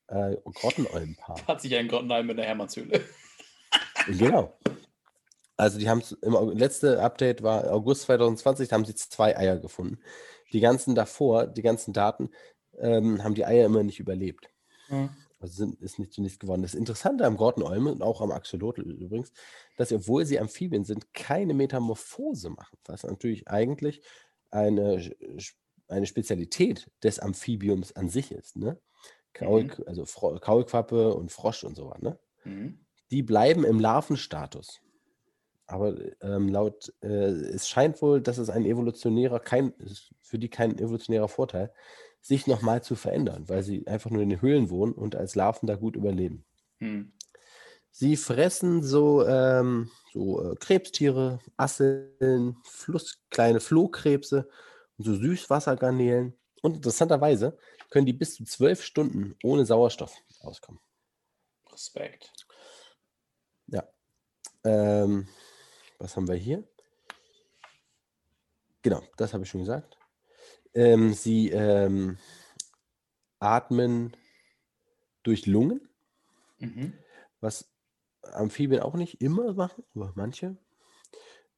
äh, Grottenolmenpaar.
Hat sich ein Grottenolm in der Hermannshöhle.
Genau. Also die haben im letzte Update war August 2020, da haben sie zwei Eier gefunden. Die ganzen davor, die ganzen Daten, ähm, haben die Eier immer nicht überlebt. Also sind, ist nicht zunächst geworden. Das Interessante am Grottenolme und auch am Axolotl übrigens, dass obwohl sie Amphibien sind, keine Metamorphose machen. Was natürlich eigentlich eine, eine Spezialität des Amphibiums an sich ist. Ne? Kaul, Also Fro Kaulquappe und Frosch und so was. Ne?
Mhm.
Die bleiben im Larvenstatus. Aber ähm, laut, äh, es scheint wohl, dass es ein evolutionärer, kein, ist für die kein evolutionärer Vorteil, sich nochmal zu verändern, weil sie einfach nur in den Höhlen wohnen und als Larven da gut überleben.
Mhm.
Sie fressen so, ähm, so äh, Krebstiere, Asseln, Fluss, kleine Flohkrebse und so Süßwassergarnelen. Und interessanterweise können die bis zu zwölf Stunden ohne Sauerstoff auskommen.
Respekt.
Ähm, was haben wir hier? Genau, das habe ich schon gesagt. Ähm, sie ähm, atmen durch Lungen,
Mhm.
was Amphibien auch nicht immer machen, aber manche.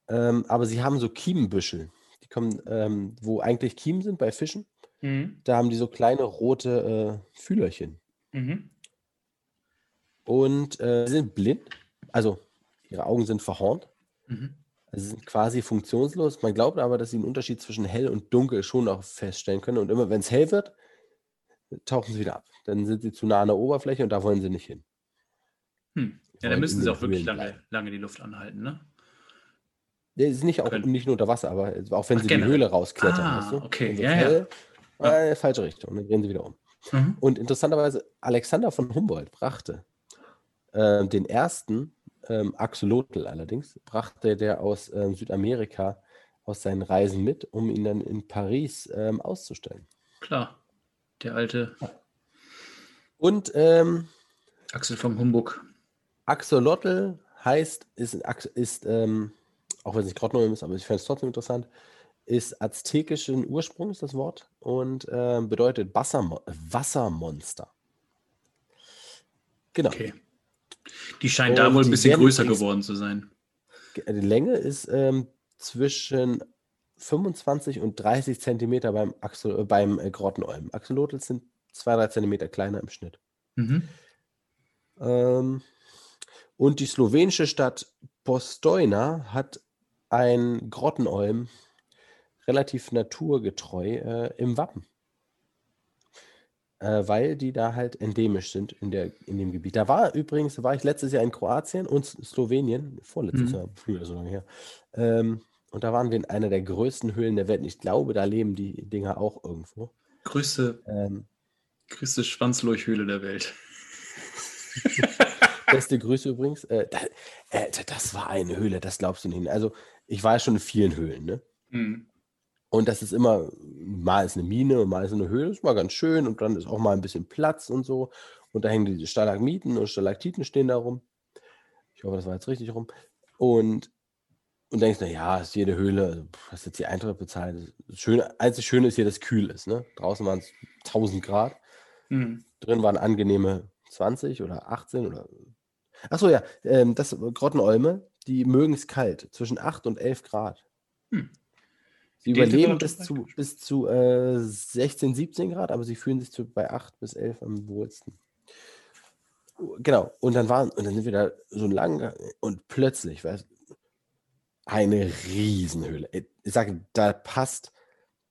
Ähm, aber sie haben so Kiemenbüschel. Die kommen, ähm, wo eigentlich Kiemen sind bei Fischen.
Mhm.
Da haben die so kleine rote äh, Fühlerchen.
Mhm.
Und äh, sie sind blind. Also ihre Augen sind verhornt.
Mhm.
Also sie sind quasi funktionslos. Man glaubt aber, dass sie einen Unterschied zwischen hell und dunkel schon auch feststellen können. Und immer wenn es hell wird, tauchen sie wieder ab. Dann sind sie zu nah an der Oberfläche und da wollen sie nicht hin.
Hm. Ja, dann müssen sie auch wirklich lange, lange die Luft anhalten, ne?
Der ist nicht, auch,
Können.
nicht nur unter Wasser, aber auch wenn
Ach,
sie die
generell.
Höhle rausklettern.
Ah,
weißt du?
okay, ja,
hell,
Ja.
Äh, falsche Richtung. Dann drehen sie wieder um.
Mhm.
Und interessanterweise, Alexander von Humboldt brachte ähm, den ersten ähm, Axolotl allerdings, brachte der aus ähm, Südamerika aus seinen Reisen mit, um ihn dann in Paris ähm, auszustellen.
Klar. Der alte
Und ähm,
Axel vom Humbug.
Axolotl heißt, ist, ist ähm, auch wenn es nicht Grottenolm ist, aber ich fände es trotzdem interessant, ist aztekischen Ursprungs das Wort und ähm, bedeutet Wassermo Wassermonster. Genau.
Okay. Die scheinen da wohl ein bisschen größer geworden zu sein.
Ge- Die Länge ist ähm, zwischen 25 und 30 Zentimeter beim, Axol äh, beim äh, Grottenolm. Axolotl sind 2-3 Zentimeter kleiner im Schnitt.
Mhm.
Ähm, und die slowenische Stadt Postojna hat ein Grottenolm relativ naturgetreu äh, im Wappen. Äh, weil die da halt endemisch sind in, der, in dem Gebiet. Da war übrigens, war ich letztes Jahr in Kroatien und Slowenien, vorletztes
Mhm.
Jahr, früher so lange her. Ähm, und da waren wir in einer der größten Höhlen der Welt. Und Ich glaube, da leben die Dinger auch irgendwo.
Größte,
Ähm,
größte Schwanzlurchhöhle der Welt. *laughs*
Beste Grüße übrigens. Äh, da, äh, da- das war eine Höhle, das glaubst du nicht. Also, ich war ja schon in vielen Höhlen, ne?
Mhm.
Und das ist immer, mal ist eine Mine und mal ist eine Höhle, ist mal ganz schön und dann ist auch mal ein bisschen Platz und so. Und da hängen die Stalagmiten und Stalaktiten stehen da rum. Ich hoffe, das war jetzt richtig rum. Und, und denkst, na ja, ist jede Höhle, also, hast jetzt die Eintritt bezahlt. Das Schöne, einzig Schöne ist hier, dass es kühl ist, ne? Draußen waren es 1000 Grad.
Mhm.
Drin waren angenehme 20 oder 18 oder. Achso, ja, ähm, das Grottenolme, die mögen es kalt, zwischen 8 und 11 Grad.
Hm.
Sie überleben bis zu, bis zu äh, 16, 17 Grad, aber sie fühlen sich zu, bei 8 bis 11 am wohlsten. Genau, und dann waren, und dann sind wir da so lang und plötzlich, weißt eine Riesenhöhle. Ich sage, da passt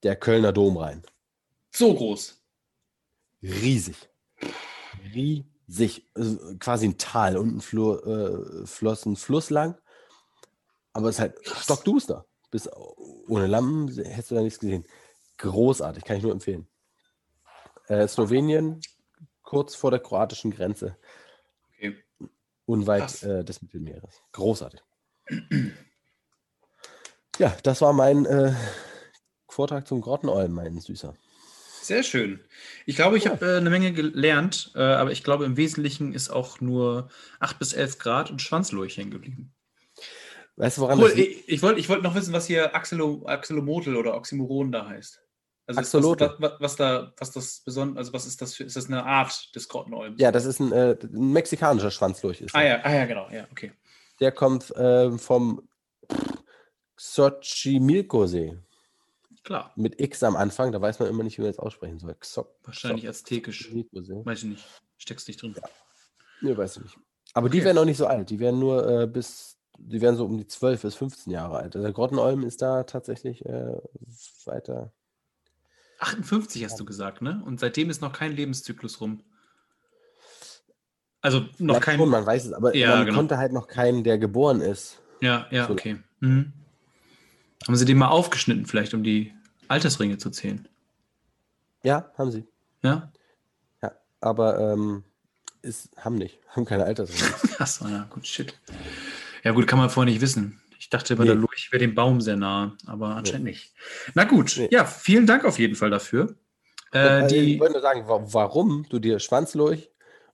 der Kölner Dom rein.
So groß.
Riesig. Riesig. Also quasi ein Tal. Unten flo äh, floss ein Fluss lang. Aber es ist halt stockduster. Bis ohne Lampen hättest du da nichts gesehen. Großartig, kann ich nur empfehlen. Äh, Slowenien, kurz vor der kroatischen Grenze,
Okay.
unweit äh, des Mittelmeeres. Großartig. ja, das war mein äh, Vortrag zum Grottenolm, mein Süßer.
Sehr schön. Ich glaube, ich
Ja.
habe äh, eine Menge gelernt, äh, aber ich glaube, im Wesentlichen ist auch nur 8 bis 11 Grad und Schwanzlurch hängen geblieben.
Weißt du, woran
Cool,
das liegt?
ich, ich wollte ich wollt noch wissen, was hier Axelo, Axolotl oder Oxymoron da heißt. Also
Axolotl.
Was, was, da, was das besonders, also was ist das für, ist das eine Art des Grottenolms?
Ja, das ist ein, äh, ein mexikanischer Schwanzlurch. Ist
ah,
das.
ja, ah ja, genau, ja, okay.
Der kommt äh, vom Xochimilco-See.
Klar,
Mit X am Anfang, da weiß man immer nicht, wie man das aussprechen soll. Xo
wahrscheinlich aztekisch. Weiß ich nicht. Steckst nicht drin.
Nee, weiß ich nicht. Aber die
Okay.
werden auch nicht so alt. Die werden nur äh, bis, die werden so um die 12 bis 15 Jahre alt. Also der Grottenolm ist da tatsächlich äh, weiter.
58 hast du gesagt, ne? Und seitdem ist noch kein Lebenszyklus rum. Also noch kein.
schon, man weiß es, aber
Ja,
man
genau.
konnte halt noch keinen, der geboren ist.
Ja, ja,
So.
okay. Mhm. Haben sie den mal aufgeschnitten, vielleicht, um die Altersringe zu zählen?
Ja, haben sie.
Ja?
Ja, aber ähm, ist, haben nicht, haben keine Altersringe. *laughs*
Achso, ja, gut, shit. Ja, gut, kann man vorher nicht wissen. Ich dachte, bei
Nee.
der Lurch wäre dem Baum sehr nah, aber anscheinend nicht. Na gut,
Nee.
ja, vielen Dank auf jeden Fall dafür. Äh,
ich
die,
wollte nur sagen, wa warum du dir Schwanzlurch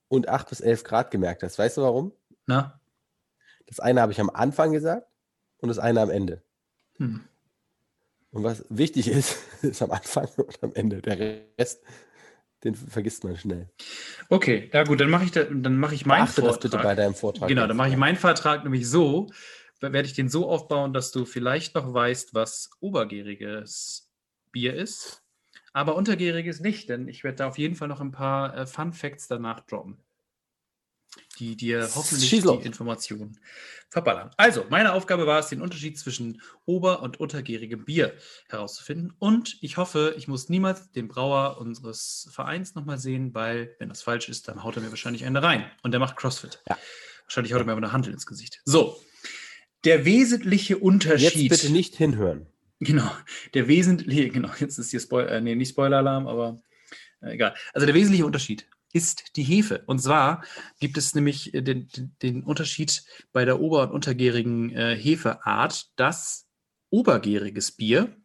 und 8 bis 11 Grad gemerkt hast. Weißt du warum?
na?
Das eine habe ich am Anfang gesagt und das eine am Ende.
Hm.
Und was wichtig ist, *laughs* ist am Anfang und am Ende. Der Rest, den vergisst man schnell.
Okay, ja gut, dann mache ich, da, dann mache ich meinen
Beachte das bitte
Vortrag.
bei deinem Vortrag.
Genau, dann mache ich meinen Vertrag nämlich so, werde ich den so aufbauen, dass du vielleicht noch weißt, was obergäriges Bier ist, aber untergäriges nicht, denn ich werde da auf jeden Fall noch ein paar äh, Fun Facts danach droppen, die dir hoffentlich die Informationen verballern. Also, meine Aufgabe war es, den Unterschied zwischen ober- und untergärigem Bier herauszufinden und ich hoffe, ich muss niemals den Brauer unseres Vereins nochmal sehen, weil, wenn das falsch ist, dann haut er mir wahrscheinlich eine rein und der macht CrossFit.
Ja.
Wahrscheinlich haut er mir aber eine Handel ins Gesicht. So. Der wesentliche
Jetzt
Unterschied.
bitte nicht hinhören.
Genau. Der wesentliche, genau, jetzt ist hier Spoiler, äh, nee, nicht Spoiler-Alarm, aber äh, egal. Also der wesentliche Unterschied ist die Hefe. Und zwar gibt es nämlich äh, den, den, Unterschied bei der ober- und untergärigen äh, Hefeart, dass obergäriges Bier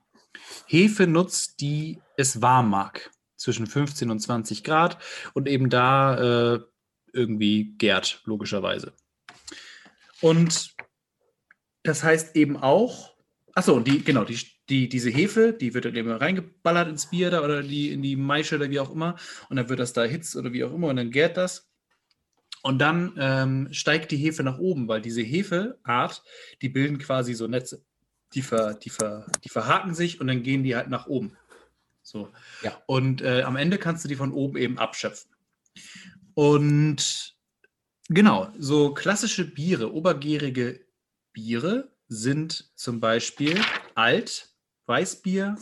Hefe nutzt, die es warm mag. Zwischen 15 und 20 Grad und eben da äh, irgendwie gärt, logischerweise. Und das heißt eben auch, achso, die, genau, die, die, diese Hefe, die wird dann eben reingeballert ins Bier da oder die, in die Maische oder wie auch immer. Und dann wird das da erhitzt oder wie auch immer und dann gärt das. Und dann ähm, steigt die Hefe nach oben, weil diese Hefeart, die bilden quasi so Netze. Die, ver, die, ver, die verhaken sich und dann gehen die halt nach oben. So.
Ja.
Und äh, am Ende kannst du die von oben eben abschöpfen. Und genau, so klassische Biere, obergärige Biere sind zum Beispiel Alt, Weißbier,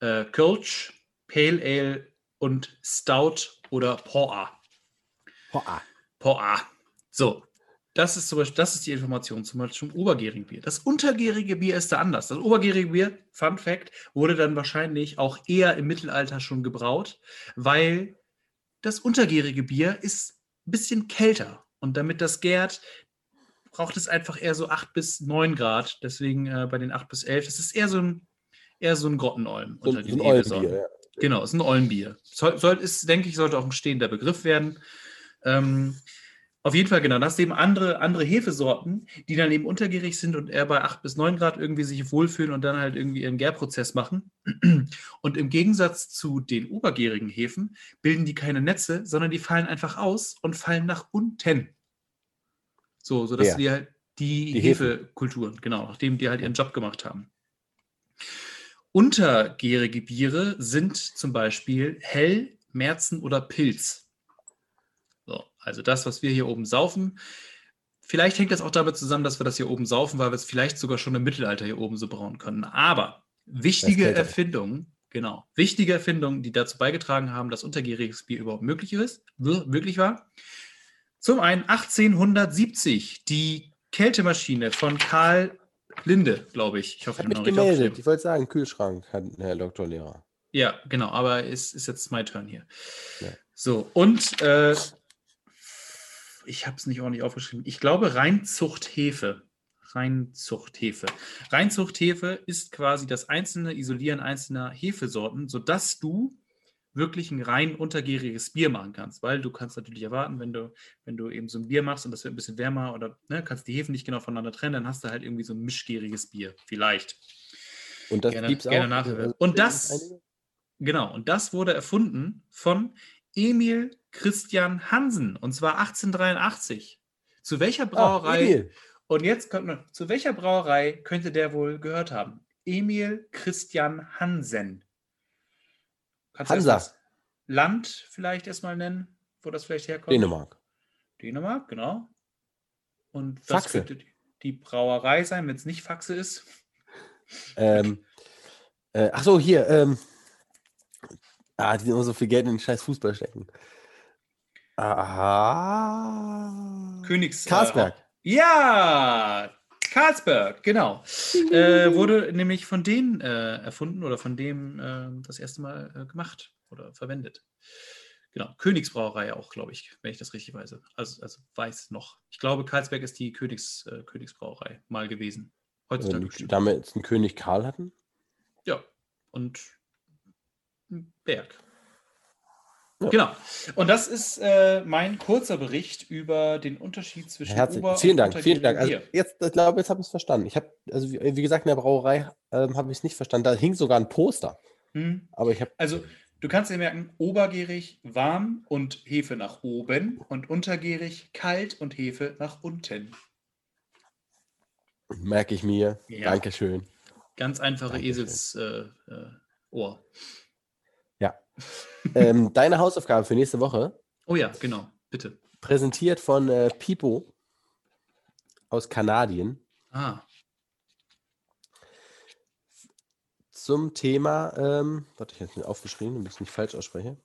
äh, Kölsch, Pale Ale und Stout oder Porter.
Boah,
Porter. So, das ist zum Beispiel, das ist die Information zum Beispiel zum obergärigen Bier. Das untergärige Bier ist da anders. Das obergärige Bier, Fun Fact, wurde dann wahrscheinlich auch eher im Mittelalter schon gebraut, weil das untergärige Bier ist ein bisschen kälter. Und damit das gärt, braucht es einfach eher so 8 bis 9 Grad. Deswegen äh, bei den 8 bis 11. Das ist eher so ein, eher so ein Grottenolm
so,
unter
so ein. Eulenbier. Ja.
Genau, ist ein Ollenbier. Soll, soll, ist, denke ich, sollte auch ein stehender Begriff werden. Ähm, auf jeden Fall, genau. Das sind eben andere, andere Hefesorten, die dann eben untergärig sind und eher bei 8 bis 9 Grad irgendwie sich wohlfühlen und dann halt irgendwie ihren Gärprozess machen. Und im Gegensatz zu den obergärigen Hefen bilden die keine Netze, sondern die fallen einfach aus und fallen nach unten. So, sodass
Ja.
die halt die,
Die.
Hefekulturen, genau, nachdem die halt ihren Job gemacht haben. Untergärige Biere sind zum Beispiel Hell, Märzen oder Pilz. So, also das, was wir hier oben saufen. Vielleicht hängt das auch damit zusammen, dass wir das hier oben saufen, weil wir es vielleicht sogar schon im Mittelalter hier oben so brauen können. Aber wichtige. Erfindungen, genau, wichtige Erfindungen, die dazu beigetragen haben, dass untergäriges Bier überhaupt möglich ist, möglich war. Zum einen 1870 die Kältemaschine von Karl Linde, glaube ich. Ich hoffe,
Ich habe
ich
mich gemeldet.
aufgeschrieben.
Ich wollte sagen, Kühlschrank, Herr Doktorlehrer.
Ja, genau, aber es ist jetzt mein Turn hier.
Ja.
So, und äh, ich habe es nicht ordentlich aufgeschrieben. Ich glaube Reinzuchthefe. Reinzuchthefe. Reinzuchthefe ist quasi das einzelne Isolieren einzelner Hefesorten, sodass du wirklich ein rein untergäriges Bier machen kannst, weil du kannst natürlich erwarten, wenn du, wenn du eben so ein Bier machst und das wird ein bisschen wärmer oder ne, kannst die Hefen nicht genau voneinander trennen, dann hast du halt irgendwie so ein mischgäriges Bier, vielleicht.
Und das
Gerne-
gibt's
gerne
auch.
nachhören.
Also,
Und das-? Genau, und das wurde erfunden von Emil Christian Hansen und zwar 1883. Zu welcher Brauerei?
Emil.
Und jetzt kommt noch, zu welcher Brauerei könnte der wohl gehört haben? Emil Christian Hansen. Kannst du
Hansa.
Land vielleicht erstmal nennen, wo das vielleicht herkommt?
Dänemark.
Dänemark, genau. Und was
Faxe.
könnte die- Brauerei sein, wenn es nicht Faxe ist?
Ähm, äh, ach so, hier. Ähm, ah, die immer so viel Geld in den scheiß Fußball stecken. Ah.
Königs.
Karlsberg.
Äh, ja! Karlsberg, genau. Äh, wurde nämlich von denen äh, erfunden oder von dem äh, das erste Mal äh, gemacht oder verwendet. Genau, Königsbrauerei auch, glaube ich, wenn ich das richtig weiß. Also, also weiß noch. Ich glaube, Karlsberg ist die Königs, äh, Königsbrauerei mal gewesen. Heutzutage
Ähm, damit einen König Karl hatten.
Ja, und ein Berg.
Ja.
Genau. Und das ist äh, mein kurzer Bericht über den Unterschied zwischen
Herzlich.
Ober-
Vielen
und
Dank, vielen Dank. Also jetzt, ich glaube, jetzt habe ich es verstanden. Ich habe, also wie, wie gesagt, in der Brauerei ähm, habe ich es nicht verstanden. Da hing sogar ein Poster.
Hm.
Aber ich habe.
Also, du kannst dir merken, obergärig warm und Hefe nach oben und untergärig kalt und Hefe nach unten.
Merke ich mir.
Ja.
Dankeschön.
Ganz einfache
Dankeschön.
Esels äh, äh, Ohr.
Ähm, deine Hausaufgabe für nächste Woche,
Oh ja, genau, bitte.
präsentiert von äh, Pipo aus Kanadien
Ah,
zum Thema, ähm, warte, ich habe es mir aufgeschrieben, damit ich es nicht falsch ausspreche.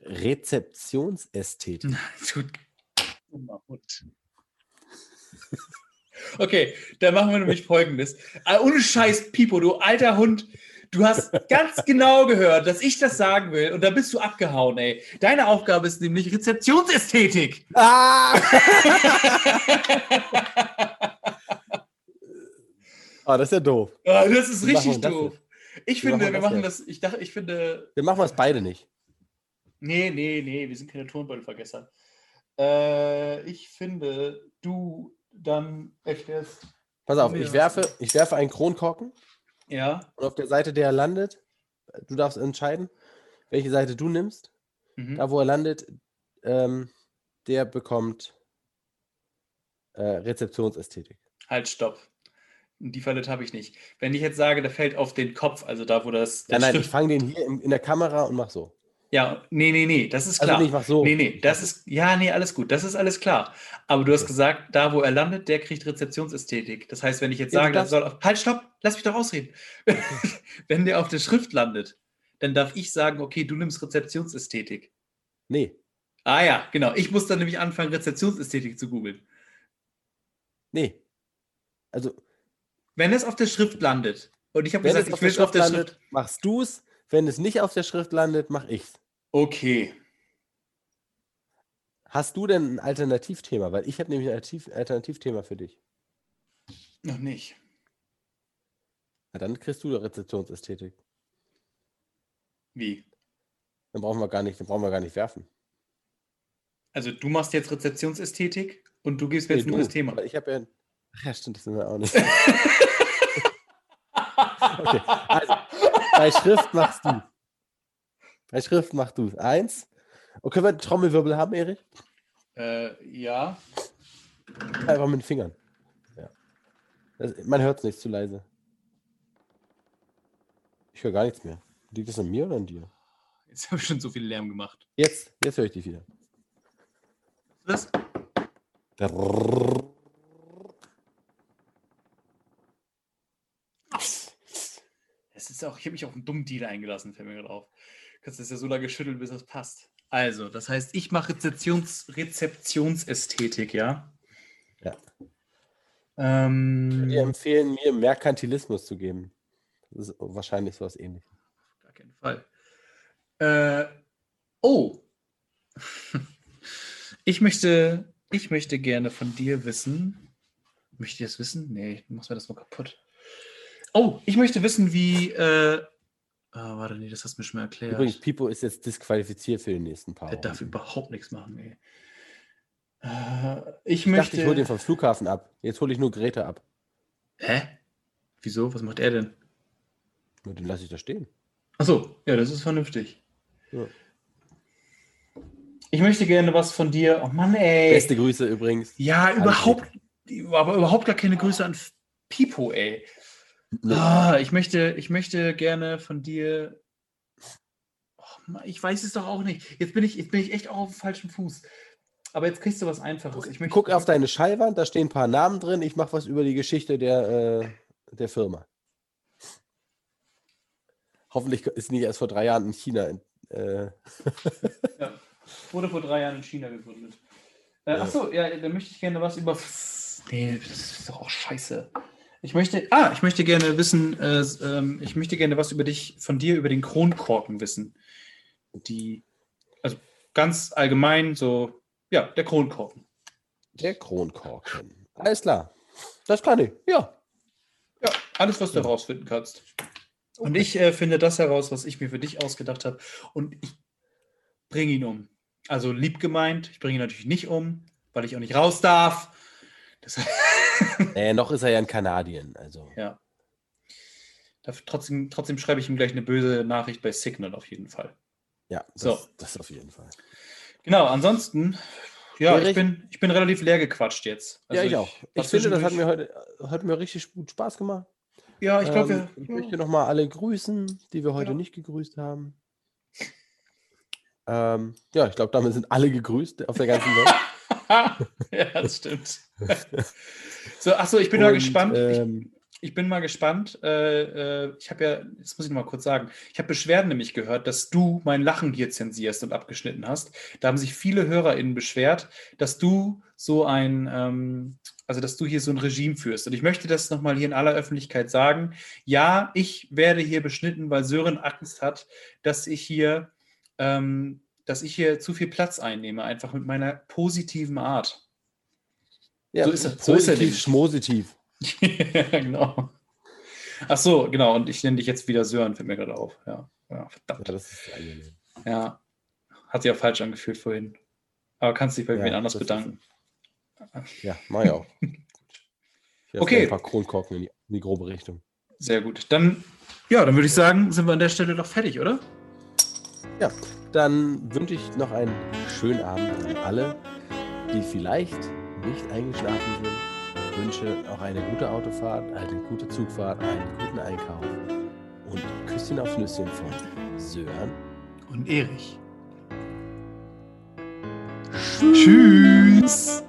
Rezeptionsästhetik.
tut. *laughs* Okay, dann machen wir nämlich folgendes. Ah, ohne Scheiß, Pipo, du alter Hund. Du hast ganz genau gehört, dass ich das sagen will und da bist du abgehauen, ey. Deine Aufgabe ist nämlich Rezeptionsästhetik.
Ah! *laughs* ah, das ist ja doof.
Ah, das ist
machen
richtig
wir das
doof. Ich
machen
finde,
wir
wir
das
machen
jetzt?
das, ich dachte, ich finde,
Wir machen es beide nicht.
nee, nee, nee, wir sind keine Turnbeutelvergesser. Äh, ich finde, du dann erklärst,
Pass auf, ich werfe, ich werfe einen Kronkorken
ja,
und auf der Seite, der er landet, du darfst entscheiden, welche Seite du nimmst.
mhm.
Da, wo er landet, ähm, der bekommt äh, Rezeptionsästhetik.
halt, stopp. Die Falle habe ich nicht. Wenn ich jetzt sage, der fällt auf den Kopf, also da, wo das.
Ja, nein, ich
Schrift-
fange den hier in, in der Kamera und mach so.
Ja, nee, nee, nee, das ist
Also
klar.
nee, ich mach so.
Nee, nee, das ist, ja, nee, alles gut, das ist alles klar. Aber du hast gesagt, da, wo er landet, der kriegt Rezeptionsästhetik. Das heißt, wenn ich jetzt
Ja,
sage, der
darfst-
soll auf, halt, stopp, lass mich doch ausreden. *laughs* wenn der auf der Schrift landet, dann darf ich sagen, okay, du nimmst Rezeptionsästhetik.
Nee,
Ah ja, genau. Ich muss dann nämlich anfangen, Rezeptionsästhetik zu googeln.
nee. Also,
Wenn es auf der Schrift landet, und ich habe
wenn
gesagt,
es auf
ich will
der
es auf
Schrift
der
landet,
Schrift.
machst du es. Wenn es nicht auf der Schrift landet, mach ich's.
Okay.
Hast du denn ein Alternativthema? Weil ich habe nämlich ein Alternativ Alternativthema für dich.
Noch nicht.
Na, dann kriegst du Rezeptionsästhetik.
Wie?
Dann brauchen wir gar nicht, dann brauchen wir gar nicht werfen.
Also du machst jetzt Rezeptionsästhetik und du gibst mir jetzt
Nee,
ein neues Thema.
Ich habe ja. Ach ja, stimmt, das sind wir auch nicht. *laughs* Okay, also, bei Schrift machst du. Bei Schrift machst du. Eins. Und können wir einen Trommelwirbel haben, Erich?
Äh, ja.
Einfach mit den Fingern. Ja. Das, man hört es nicht, zu leise. Ich höre gar nichts mehr. Liegt das an mir oder an dir?
Jetzt habe ich schon so viel Lärm gemacht.
Jetzt, jetzt höre ich dich wieder.
Was? Es ist auch, ich habe mich auf einen dummen Deal eingelassen, fällt mir gerade auf. Du kannst das ja so lange schütteln, bis das passt. Also, das heißt, ich mache Rezeptions Rezeptionsästhetik, ja?
Ja.
Ähm,
Wir empfehlen mir, Merkantilismus zu geben. Das ist wahrscheinlich sowas ähnliches.
Gar keinen Fall. Äh, oh. *laughs* Ich möchte, ich möchte gerne von dir wissen. Möchte ich das wissen? Nee, du machst mir das nur kaputt. Oh, ich möchte wissen, wie. Äh, ah, warte, nee, das hast du mir schon mal erklärt.
Übrigens, Pipo ist jetzt disqualifiziert für den nächsten paar
Der darf überhaupt nichts machen, ey. Äh, ich,
Ich
möchte.
dachte, ich hole den vom Flughafen ab. Jetzt hole ich nur Greta ab.
Hä? Wieso? Was macht er denn?
Na, den lasse ich da stehen.
Achso, ja, das ist vernünftig.
Ja.
Ich möchte gerne was von dir. Oh Mann, ey.
Beste Grüße übrigens.
Ja, überhaupt, aber überhaupt gar keine Grüße an Pipo, ey. Ah, ich, möchte, ich möchte gerne von dir. Oh ich weiß es doch auch nicht. Jetzt bin ich, jetzt bin ich echt auch auf dem falschen Fuß. Aber jetzt kriegst du was Einfaches. Ich möchte,
Guck auf deine Schallwand, da stehen ein paar Namen drin. Ich mache was über die Geschichte der, äh, der Firma. Hoffentlich ist nicht erst vor drei Jahren in China. Äh,
Ja, wurde vor drei Jahren in China gegründet. Äh,
Ja.
Achso, ja, da möchte ich gerne was über. Nee, das ist doch auch scheiße. Ich möchte. Ah, ich möchte gerne wissen, äh, ähm, ich möchte gerne was über dich, von dir, über den Kronkorken wissen. Die. Also ganz allgemein, so. Ja, der Kronkorken.
der Kronkorken. Alles klar. Das kann ich. Ja.
Ja, alles, was du
Ja.
herausfinden kannst. Und ich äh, finde das heraus, was ich mir für dich ausgedacht habe. Und ich bringe ihn um. Also lieb gemeint, ich bringe ihn natürlich nicht um, weil ich auch nicht raus darf. Das, *laughs* *laughs*
Äh, noch ist er ja in Kanadien. Also.
ja. Dafür, trotzdem, trotzdem schreibe ich ihm gleich eine böse Nachricht bei Signal auf jeden Fall.
Ja, das,
So.
das auf jeden Fall.
Genau, ansonsten, ja, ich bin, ich bin relativ leer gequatscht jetzt.
ja,
Also
ich auch. Ich finde, das hat mir heute hat mir richtig gut Spaß gemacht.
Ja, ich glaube,
ähm, ich möchte nochmal alle grüßen, die wir heute
Genau.
nicht gegrüßt haben. Ähm, ja, ich glaube, damit sind alle gegrüßt auf der ganzen Welt. *laughs* *laughs*
ja, das stimmt. so, achso, ich bin mal
Und,
gespannt. ich,
Ähm,
ich bin mal gespannt. Äh, äh, ich habe ja, das muss ich noch mal kurz sagen, ich habe Beschwerden nämlich gehört, dass du mein Lachen hier zensierst und abgeschnitten hast. Da haben sich viele HörerInnen beschwert, dass du so ein, ähm, also dass du hier so ein Regime führst. Und ich möchte das nochmal hier in aller Öffentlichkeit sagen. Ja, ich werde hier beschnitten, weil Sören Angst hat, dass ich hier, ähm, dass ich hier zu viel Platz einnehme, einfach mit meiner positiven Art.
ja,
so ist er- so ist er
positiv, schmositiv.
ja, *laughs* genau. Ach so, genau. Und ich nenne dich jetzt wieder Sören, fällt mir gerade auf. Ja, ja
Ja,
verdammt.
das ist angenehm.
Ja, hat sich auch falsch angefühlt vorhin. Aber kannst dich bei
Ja,
wen anders
das ist-
bedanken.
Ja, mach ich auch. *laughs* Ich
Okay.
Ein paar Kronkorken in die, in die grobe Richtung.
Sehr gut. Dann, ja, dann würde ich sagen, sind wir an der Stelle doch fertig, oder?
Ja, dann wünsche ich noch einen schönen Abend an alle, die vielleicht nicht eingeschlafen sind. Ich wünsche auch eine gute Autofahrt, eine gute Zugfahrt, einen guten Einkauf und Küsschen aufs Nüsschen von Sören.
Und Erich. Tschüss.